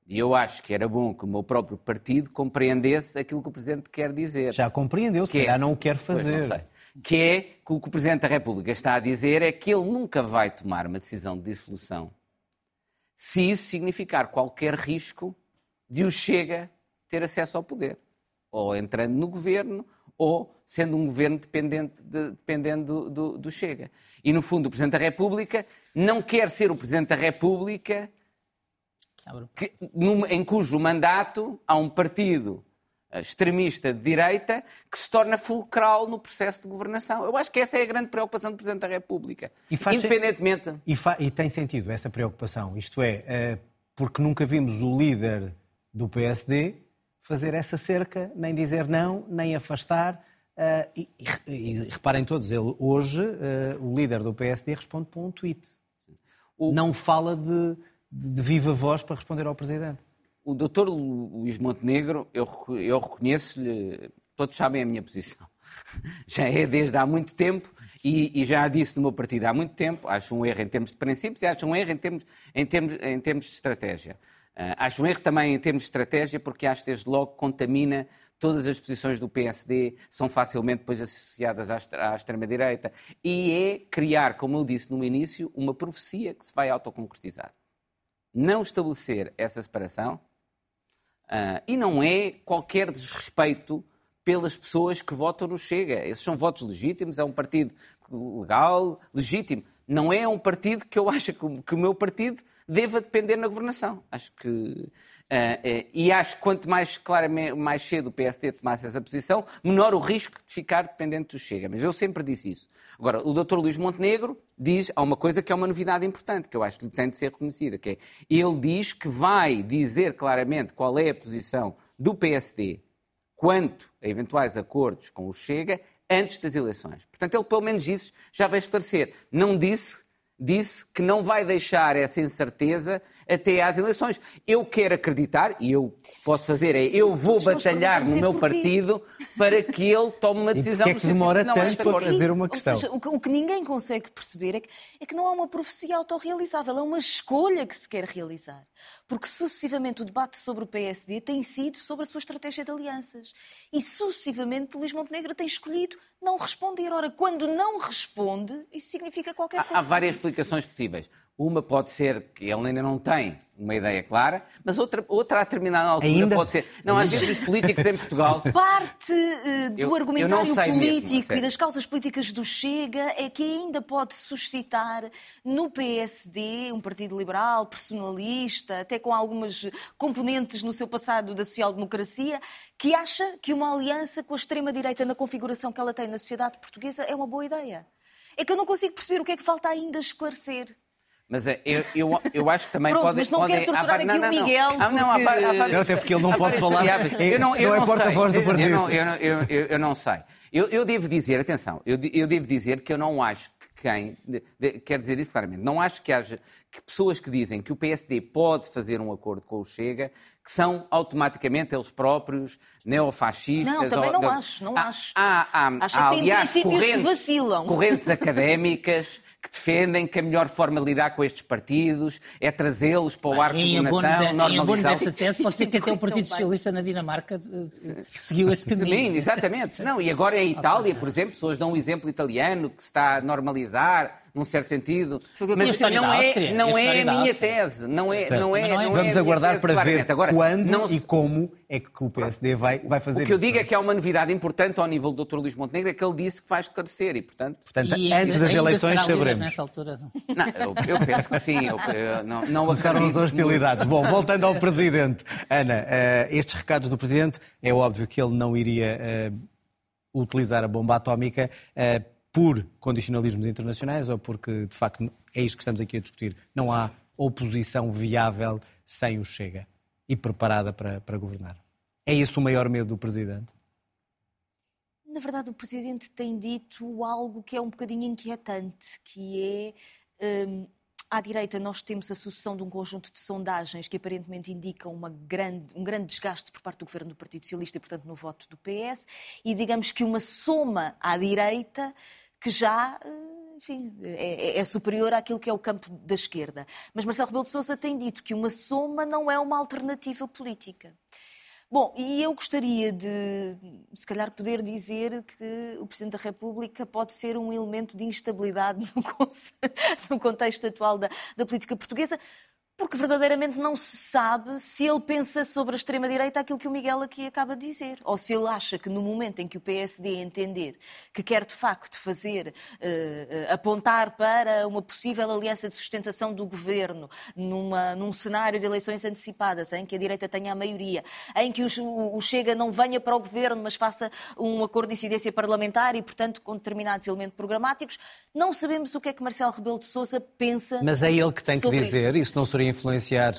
E eu acho que era bom que o meu próprio partido compreendesse aquilo que o Presidente quer dizer. Já compreendeu, se Que é- calhar não o quer Pois, fazer. não sei. Que é que o que o Presidente da República está a dizer é que ele nunca vai tomar uma decisão de dissolução se isso significar qualquer risco de o Chega ter acesso ao poder. Ou entrando no governo, ou sendo um governo dependente de- dependendo do, do- Chega. E, no fundo, o Presidente da República não quer ser o Presidente da República que- num- em cujo mandato há um partido eh, extremista de direita que se torna fulcral no processo de governação. Eu acho que essa é a grande preocupação do Presidente da República. E faz- Independentemente. E, fa- e tem sentido essa preocupação, isto é, eh, porque nunca vimos o líder do PSD fazer essa cerca, nem dizer não, nem afastar. eh, e, e- e reparem todos, ele hoje, eh, o líder do PSD, responde por um tweet. Não fala de, de- de viva voz para responder ao Presidente. O doutor Luís Montenegro, eu, eu reconheço-lhe, todos sabem a minha posição. Já é desde há muito tempo e, e já disse no meu partido há muito tempo. Acho um erro em termos de princípios e acho um erro em termos, em termos, em termos de estratégia. Ah, acho um erro também em termos de estratégia porque acho que desde logo contamina todas as posições do PSD, são facilmente depois associadas à, à extrema-direita. E é criar, como eu disse no início, uma profecia que se vai autoconcretizar. Não estabelecer essa separação ah, e não é qualquer desrespeito pelas pessoas que votam no Chega. Esses são votos legítimos, é um partido legal, legítimo. Não é um partido que eu acho que o, que o meu partido deva depender na governação. Acho que. ah, eh, e acho que quanto mais claramente, mais cedo o PSD tomasse essa posição, menor o risco de ficar dependente do Chega. Mas eu sempre disse isso. Agora, o Dr. Luís Montenegro diz, há uma coisa que é uma novidade importante, que eu acho que tem de ser reconhecida, que é, ele diz que vai dizer claramente qual é a posição do PSD quanto a eventuais acordos com o Chega antes das eleições. Portanto, ele pelo menos isso já vai esclarecer. Não disse, disse que não vai deixar essa incerteza até às eleições. Eu quero acreditar, e eu posso fazer, é eu vou batalhar no é meu porquê. partido para que ele tome uma E decisão porquê é no que demora de não tanto para fazer uma Ou questão? seja, o que, o que ninguém consegue perceber é que, é que não há uma profecia autorrealizável, é uma escolha que se quer realizar. Porque sucessivamente o debate sobre o PSD tem sido sobre a sua estratégia de alianças. E sucessivamente Luís Montenegro tem escolhido não responder. Ora, quando não responde, isso significa qualquer coisa. Há, há várias explicações possíveis. Uma pode ser que ele ainda não tem uma ideia clara, mas outra, outra a determinada altura Ainda? pode ser. Não, às vezes os políticos em Portugal. Parte eh, do Eu- eu argumentário mesmo, político sério. e das causas políticas do Chega é que ainda pode suscitar no PSD, um partido liberal, personalista, até com algumas componentes no seu passado da social-democracia, que acha que uma aliança com a extrema-direita na configuração que ela tem na sociedade portuguesa é uma boa ideia. É que eu não consigo perceber o que é que falta ainda esclarecer. Mas é, eu, eu, eu acho que também Pronto, podem. mas não podem- quero torturar há aqui não, o não, não. Miguel, Ah, não, há porque- va- há várias- Não, até porque ele não há pode falar, é- Eu não, eu não é não porta-voz do partido. Eu não, eu, não- eu, eu- eu não sei. Eu, eu devo dizer, atenção, eu, eu devo dizer que eu não acho que quem. de- de- quero dizer isso claramente. Não acho que haja que pessoas que dizem que o PSD pode fazer um acordo com o Chega, que são automaticamente eles próprios neofascistas. Não, também ou- não acho, não Há- acho. Há, há, Acho há, que tem princípios que correntes- vacilam. Correntes académicas que defendem que a melhor forma de lidar com estes partidos é trazê-los para o arco de Em abono, governação, de- em abono normalização. dessa tese, pode ser que até o Partido Então vai. Socialista na Dinamarca eh, seguiu esse caminho. Sim, exatamente. Não, e agora em Itália, por exemplo, pessoas dão um exemplo italiano que se está a normalizar num certo sentido. Mas não é, não a é a minha tese. Não é, não é, não é- não é Vamos aguardar tese, para ver. Agora, quando não se- e como é que o PSD vai, vai fazer O que eu isso, digo não é que há uma novidade importante ao nível do Dr. Luís Montenegro, é que ele disse que vai esclarecer e, portanto... Portanto, E antes das eleições saberemos. Nessa altura. Não, eu, eu penso que sim. Eu, eu não, não Começaram as hostilidades. Bom, voltando ao Presidente. Ana, eh, estes recados do Presidente, é óbvio que ele não iria eh, utilizar a bomba atómica eh, por condicionalismos internacionais ou porque, de facto, é isto que estamos aqui a discutir. Não há oposição viável sem o Chega e preparada para, para governar. É esse o maior medo do Presidente? Na verdade, o Presidente tem dito algo que é um bocadinho inquietante, que é. hum, à direita, nós temos a sucessão de um conjunto de sondagens que aparentemente indicam uma grande, um grande desgaste por parte do governo do Partido Socialista e, portanto, no voto do PS, e digamos que uma soma à direita que já eh, enfim, é, é- é superior àquilo que é o campo da esquerda. Mas Marcelo Rebelo de Sousa tem dito que uma soma não é uma alternativa política. Bom, e eu gostaria de, se calhar, poder dizer que o Presidente da República pode ser um elemento de instabilidade no, contexto atual da, da política portuguesa, porque verdadeiramente não se sabe se ele pensa sobre a extrema-direita aquilo que o Miguel aqui acaba de dizer. Ou se ele acha que no momento em que o PSD entender que quer de facto fazer, eh, apontar para uma possível aliança de sustentação do governo numa, num cenário de eleições antecipadas, em que a direita tenha a maioria, em que o, o- Chega não venha para o governo, mas faça um acordo de incidência parlamentar e, portanto, com determinados elementos programáticos, não sabemos o que é que Marcelo Rebelo de Sousa pensa. Mas é ele que tem que dizer, isso. isso não seria influenciar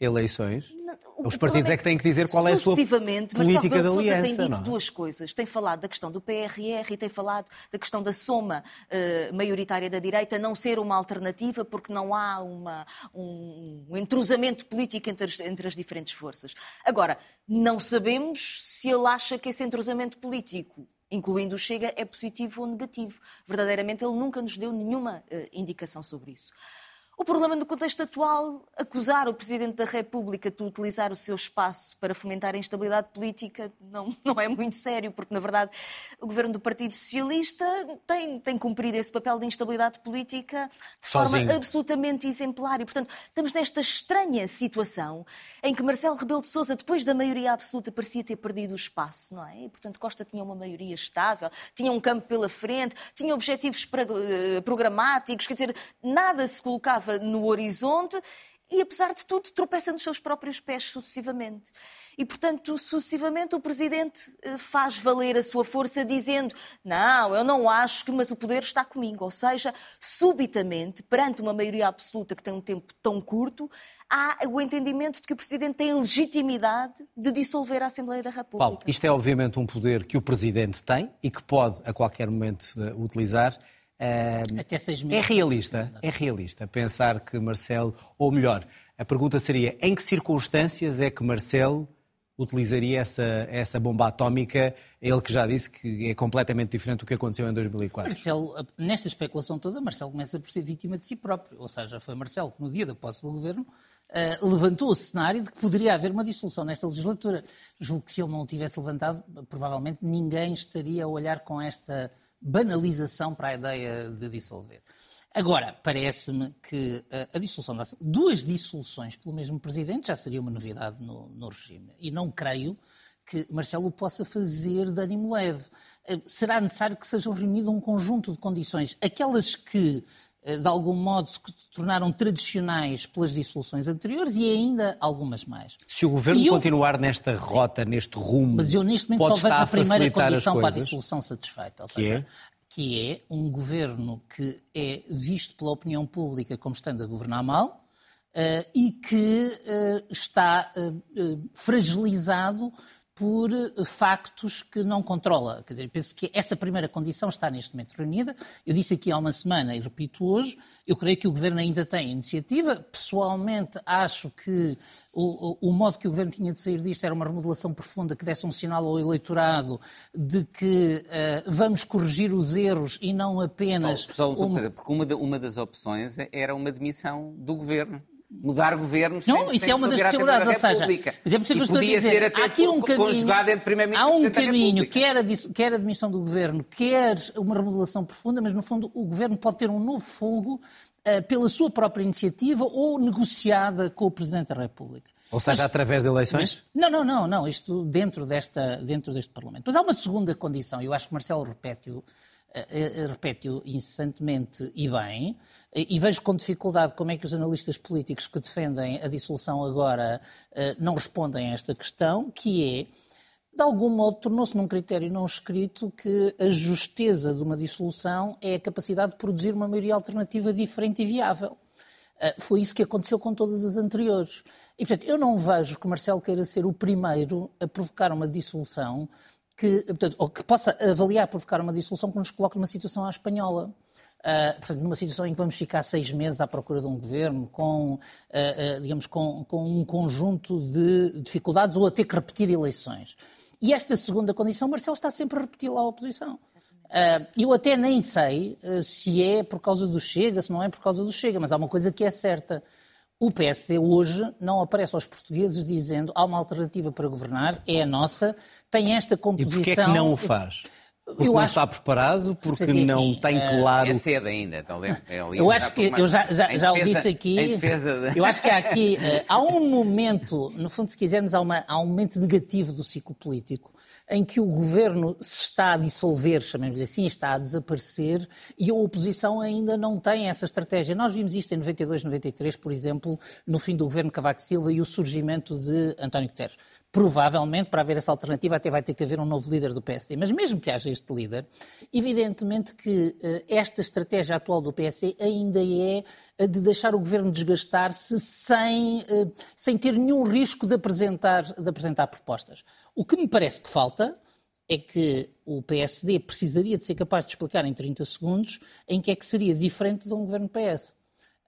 eleições? O Os partidos problema é que têm que dizer qual é a sua política de Sousa aliança, tem dito não é? duas coisas. Tem falado da questão do PRR e tem falado da questão da soma eh, maioritária da direita não ser uma alternativa porque não há uma, um, um entrosamento político entre as, entre as diferentes forças. Agora, não sabemos se ele acha que esse entrosamento político incluindo o Chega, é positivo ou negativo. Verdadeiramente, ele nunca nos deu nenhuma eh, indicação sobre isso. O problema no contexto atual, acusar o Presidente da República de utilizar o seu espaço para fomentar a instabilidade política não, não é muito sério, porque, na verdade, o governo do Partido Socialista tem, tem cumprido esse papel de instabilidade política de Sozinho. forma absolutamente exemplar. E, portanto, estamos nesta estranha situação em que Marcelo Rebelo de Sousa, depois da maioria absoluta, parecia ter perdido o espaço, não é? E, portanto, Costa tinha uma maioria estável, tinha um campo pela frente, tinha objetivos eh, programáticos, quer dizer, nada se colocava no horizonte e, apesar de tudo, tropeça nos seus próprios pés sucessivamente. E, portanto, sucessivamente, o Presidente eh, faz valer a sua força dizendo não, eu não acho que, mas o poder está comigo. Ou seja, subitamente, perante uma maioria absoluta que tem um tempo tão curto, há o entendimento de que o Presidente tem legitimidade de dissolver a Assembleia da República. Paulo, isto é obviamente um poder que o Presidente tem e que pode a qualquer momento eh, utilizar. Até seis é meses. realista, é realista pensar que Marcelo, ou melhor, a pergunta seria em que circunstâncias é que Marcelo utilizaria essa, essa bomba atómica, ele que já disse que é completamente diferente do que aconteceu em 2004. Marcelo, nesta especulação toda, Marcelo começa por ser vítima de si próprio. Ou seja, foi Marcelo que, no dia da posse do governo, eh, levantou o cenário de que poderia haver uma dissolução nesta legislatura. Julgo que se ele não o tivesse levantado, provavelmente ninguém estaria a olhar com esta banalização para a ideia de dissolver. Agora, parece-me que eh, a dissolução da duas dissoluções pelo mesmo presidente já seria uma novidade no, no regime. E não creio que Marcelo possa fazer de ânimo leve. Eh, Será necessário que sejam reunido um conjunto de condições, aquelas que de algum modo se tornaram tradicionais pelas dissoluções anteriores e ainda algumas mais. Se o governo eu- continuar nesta rota, neste rumo, Mas eu neste momento só vejo a primeira condição para a dissolução satisfeita. Ou Que seja, é? que é um governo que é visto pela opinião pública como estando a governar mal eh, e que eh, está eh, eh, fragilizado por eh, factos que não controla. Quer dizer, penso que essa primeira condição está neste momento reunida. Eu disse aqui há uma semana e repito hoje, eu creio que o Governo ainda tem iniciativa. Pessoalmente, acho que o, o- modo que o Governo tinha de sair disto era uma remodelação profunda que desse um sinal ao eleitorado de que eh, vamos corrigir os erros e não apenas... Só uma porque uma, da- uma das opções era uma demissão do governo. Mudar governos não, sem, isso sem é uma das possibilidades, ou seja, República. mas é por isso que eu estou a dizer, até há aqui um caminho, há um caminho, quer a, quer a demissão do governo, quer uma remodelação profunda, mas no fundo o governo pode ter um novo folgo eh, pela sua própria iniciativa ou negociada com o Presidente da República. Ou seja, Mas- através de eleições? Não, não, não, não. Isto dentro, desta, dentro deste Parlamento. Mas há uma segunda condição, e eu acho que Marcelo repete-o repete-o incessantemente e bem, e vejo com dificuldade como é que os analistas políticos que defendem a dissolução agora eh, não respondem a esta questão, que é, de algum modo, tornou-se num critério não escrito que a justeza de uma dissolução é a capacidade de produzir uma maioria alternativa diferente e viável. Foi isso que aconteceu com todas as anteriores. E, portanto, eu não vejo que Marcelo queira ser o primeiro a provocar uma dissolução que, portanto, ou que possa avaliar provocar uma dissolução que nos coloque numa situação à espanhola. Uh, portanto, numa situação em que vamos ficar seis meses à procura de um governo com, uh, uh, digamos, com, com um conjunto de dificuldades ou a ter que repetir eleições. E esta segunda condição, Marcelo está sempre a repeti-la à oposição. Eu até nem sei se é por causa do Chega, se não é por causa do Chega, mas há uma coisa que é certa. O PSD hoje não aparece aos portugueses dizendo há uma alternativa para governar, é a nossa, tem esta E composição. porquê é que não o faz? Porque Eu não acho- está preparado, porque é não tem eh, claro... É cedo ainda, então é Eu acho que eu já, já, já o disse aqui. Eu acho que há aqui eh, há um momento, no fundo, se quisermos, há, uma- há um momento negativo do ciclo político em que o governo se está a dissolver, chamemos-lhe assim, está a desaparecer e a oposição ainda não tem essa estratégia. Nós vimos isto em 92, 93, por exemplo, no fim do governo Cavaco Silva e o surgimento de António Guterres. Provavelmente, para haver essa alternativa, até vai ter que haver um novo líder do PSD. Mas mesmo que haja este líder, evidentemente que eh, esta estratégia atual do PSD ainda é a de deixar o governo desgastar-se sem, eh, sem ter nenhum risco de apresentar, de apresentar propostas. O que me parece que falta é que o PSD precisaria de ser capaz de explicar em 30 segundos em que é que seria diferente de um governo PS.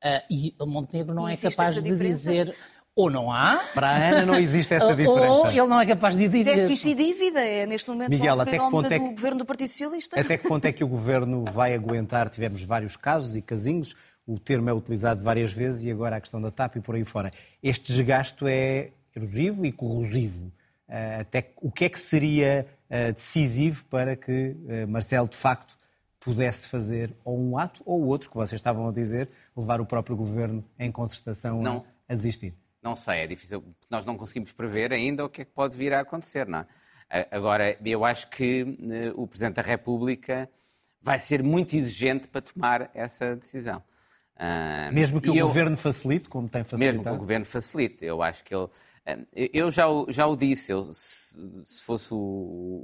Ah, e o Montenegro não E é capaz de dizer ou não há, Para a Ana não existe essa ou diferença. ele não é capaz de dizer. Déficit e dívida é neste momento Miguel, até que ponto é do que- governo do Partido Socialista. Até que ponto é que o governo vai aguentar? Tivemos vários casos e casinhos, o termo é utilizado várias vezes e agora a questão da TAP e por aí fora. Este desgasto é erosivo e corrosivo. Ah, Até o que é que seria ah, decisivo para que ah, Marcelo, de facto, pudesse fazer ou um ato ou outro, que vocês estavam a dizer, levar o próprio governo em concertação a- Não. a desistir? Não sei, é difícil, nós não conseguimos prever ainda o que é que pode vir a acontecer, não é? Agora, eu acho que eh, o Presidente da República vai ser muito exigente para tomar essa decisão. Ah, Mesmo que e o eu- governo facilite, como tem facilitado? Mesmo que o governo facilite. Eu acho que ele. eh, Eu já, o- já o disse, eu, se, se fosse o,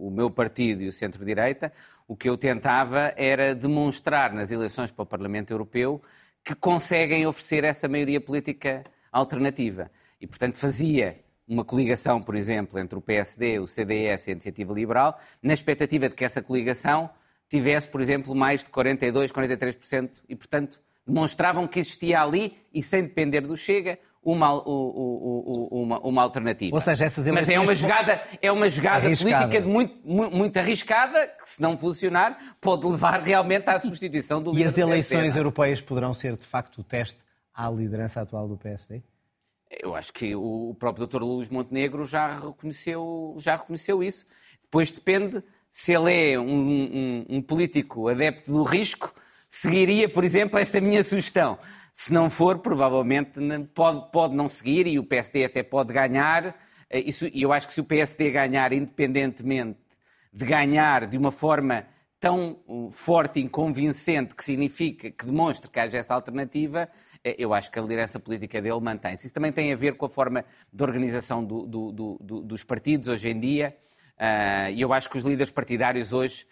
o meu partido e o centro-direita, o que eu tentava era demonstrar nas eleições para o Parlamento Europeu que conseguem oferecer essa maioria política alternativa. E, portanto, fazia uma coligação, por exemplo, entre o PSD, o CDS e a Iniciativa Liberal, na expectativa de que essa coligação tivesse, por exemplo, mais de 42%, 43%, e, portanto, demonstravam que existia ali, e sem depender do Chega, uma, uma, uma alternativa. Ou seja, essas Mas é uma jogada, é uma jogada Arriscada. política de muito, muito, arriscada, que se não funcionar, pode levar realmente à substituição do E as eleições é? europeias poderão ser, de facto, o teste à liderança atual do PSD? Eu acho que o próprio Dr. Luís Montenegro já reconheceu, já reconheceu isso. Depois depende se ele é um, um- um político adepto do risco, seguiria, por exemplo, esta minha sugestão. Se não for, provavelmente pode, pode não seguir e o PSD até pode ganhar. Eh, e eu acho que se o PSD ganhar, independentemente de ganhar de uma forma tão uh, forte e convincente que significa, que demonstre que haja essa alternativa, eu acho que a liderança política dele mantém-se. Isso também tem a ver com a forma de organização do- do- do- dos partidos hoje em dia. Ah, E eu acho que os líderes partidários hoje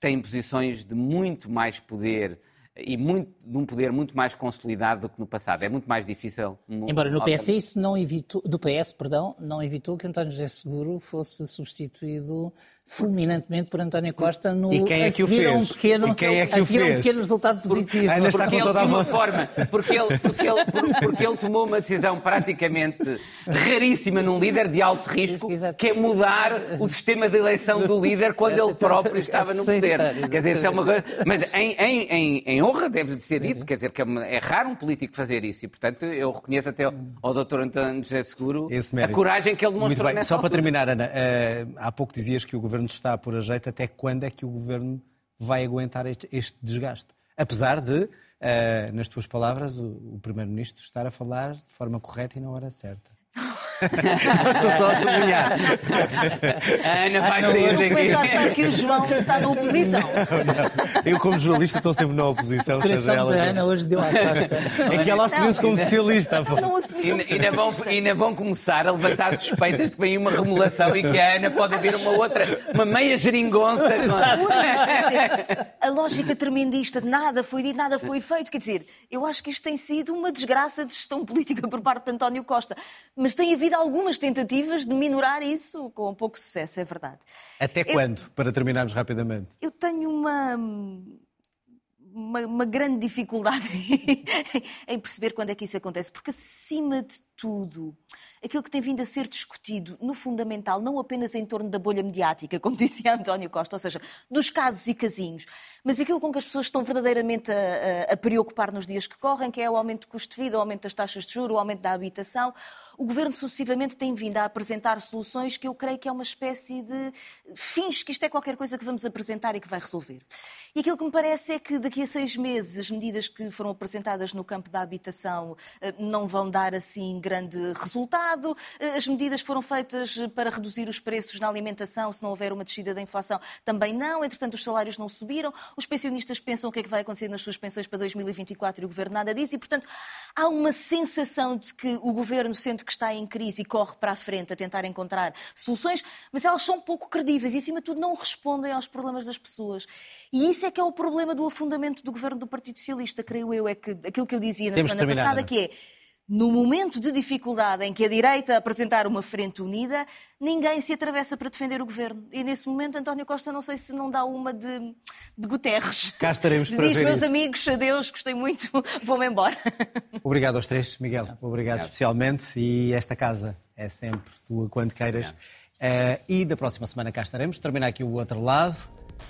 têm posições de muito mais poder e muito, de um poder muito mais consolidado do que no passado. É muito mais difícil. Embora no PS isso não evitou, do PS, perdão, não evitou que António José Seguro fosse substituído fulminantemente por António Costa no e quem é que o fez? Um pequeno, e quem é que a o fez? um pequeno resultado positivo. Porque, Ana está porque com toda a ele, voz. forma, porque ele, porque, ele, porque ele tomou uma decisão praticamente raríssima num líder de alto risco, que é mudar o sistema de eleição do líder quando ele próprio estava no poder. Quer dizer, isso é uma coisa. Mas em, em, em, em honra deve ser dito, quer dizer, que é, é raro um político fazer isso e, portanto, eu reconheço até ao, ao Dr. António José Seguro a coragem que ele demonstrou Muito bem. nessa Só para altura. terminar, Ana, uh, há pouco dizias que o governo está por ajeito. Até quando é que o governo vai aguentar este, este desgaste? Apesar de, uh, nas tuas palavras, o, o primeiro-ministro estar a falar de forma correta e na hora certa. Estou só a sublinhar. A Ana vai Não, sair não daqui. a achar que o João está na oposição. Não, eu, como jornalista, estou sempre na oposição. Seja ela da Ana hoje deu à costa. É que ela assumiu-se como socialista. Não, não assumi como E ainda vão, ainda vão começar a levantar suspeitas de que vem uma remulação e que a Ana pode haver uma outra, uma meia geringonça. Dizer, a lógica tremendista de nada foi dito, nada foi feito. Quer dizer, eu acho que isto tem sido uma desgraça de gestão política por parte de António Costa. Mas tem havido algumas tentativas de minorar isso com pouco sucesso, é verdade. Até Eu- quando? Para terminarmos rapidamente. Eu tenho uma, uma, uma grande dificuldade em perceber quando é que isso acontece, porque acima de tudo, aquilo que tem vindo a ser discutido no fundamental, não apenas em torno da bolha mediática, como dizia António Costa, ou seja, dos casos e casinhos, mas aquilo com que as pessoas estão verdadeiramente a, a- a preocupar nos dias que correm, que é o aumento do custo de vida, o aumento das taxas de juros, o aumento da habitação. O governo sucessivamente tem vindo a apresentar soluções que eu creio que é uma espécie de fins que isto é qualquer coisa que vamos apresentar e que vai resolver. E aquilo que me parece é que daqui a seis meses as medidas que foram apresentadas no campo da habitação eh, não vão dar assim grande resultado. Eh, As medidas foram feitas para reduzir os preços na alimentação, se não houver uma descida da inflação, também não. Entretanto, os salários não subiram. Os pensionistas pensam o que é que vai acontecer nas suas pensões para 2024 e o governo nada diz. E, portanto, há uma sensação de que o governo sente que está em crise e corre para a frente a tentar encontrar soluções, mas elas são pouco credíveis e, acima de tudo, não respondem aos problemas das pessoas. E isso é que é o problema do afundamento do governo do Partido Socialista, creio eu. É que aquilo que eu dizia na Temos semana passada, que é no momento de dificuldade em que a direita apresentar uma frente unida, ninguém se atravessa para defender o governo. E nesse momento, António Costa, não sei se não dá uma de, de Guterres. Cá estaremos para Diz, ver meus isso. amigos, adeus, gostei muito, vou-me embora. Obrigado aos três, Miguel. Obrigado, especialmente. E esta casa é sempre tua quando queiras. Eh, e da próxima semana cá estaremos. Termina aqui o outro lado.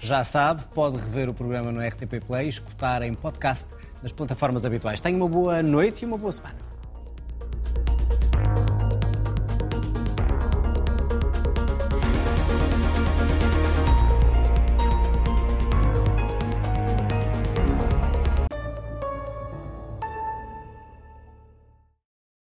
Já sabe, pode rever o programa no RTP Play e escutar em podcast nas plataformas habituais. Tenha uma boa noite e uma boa semana.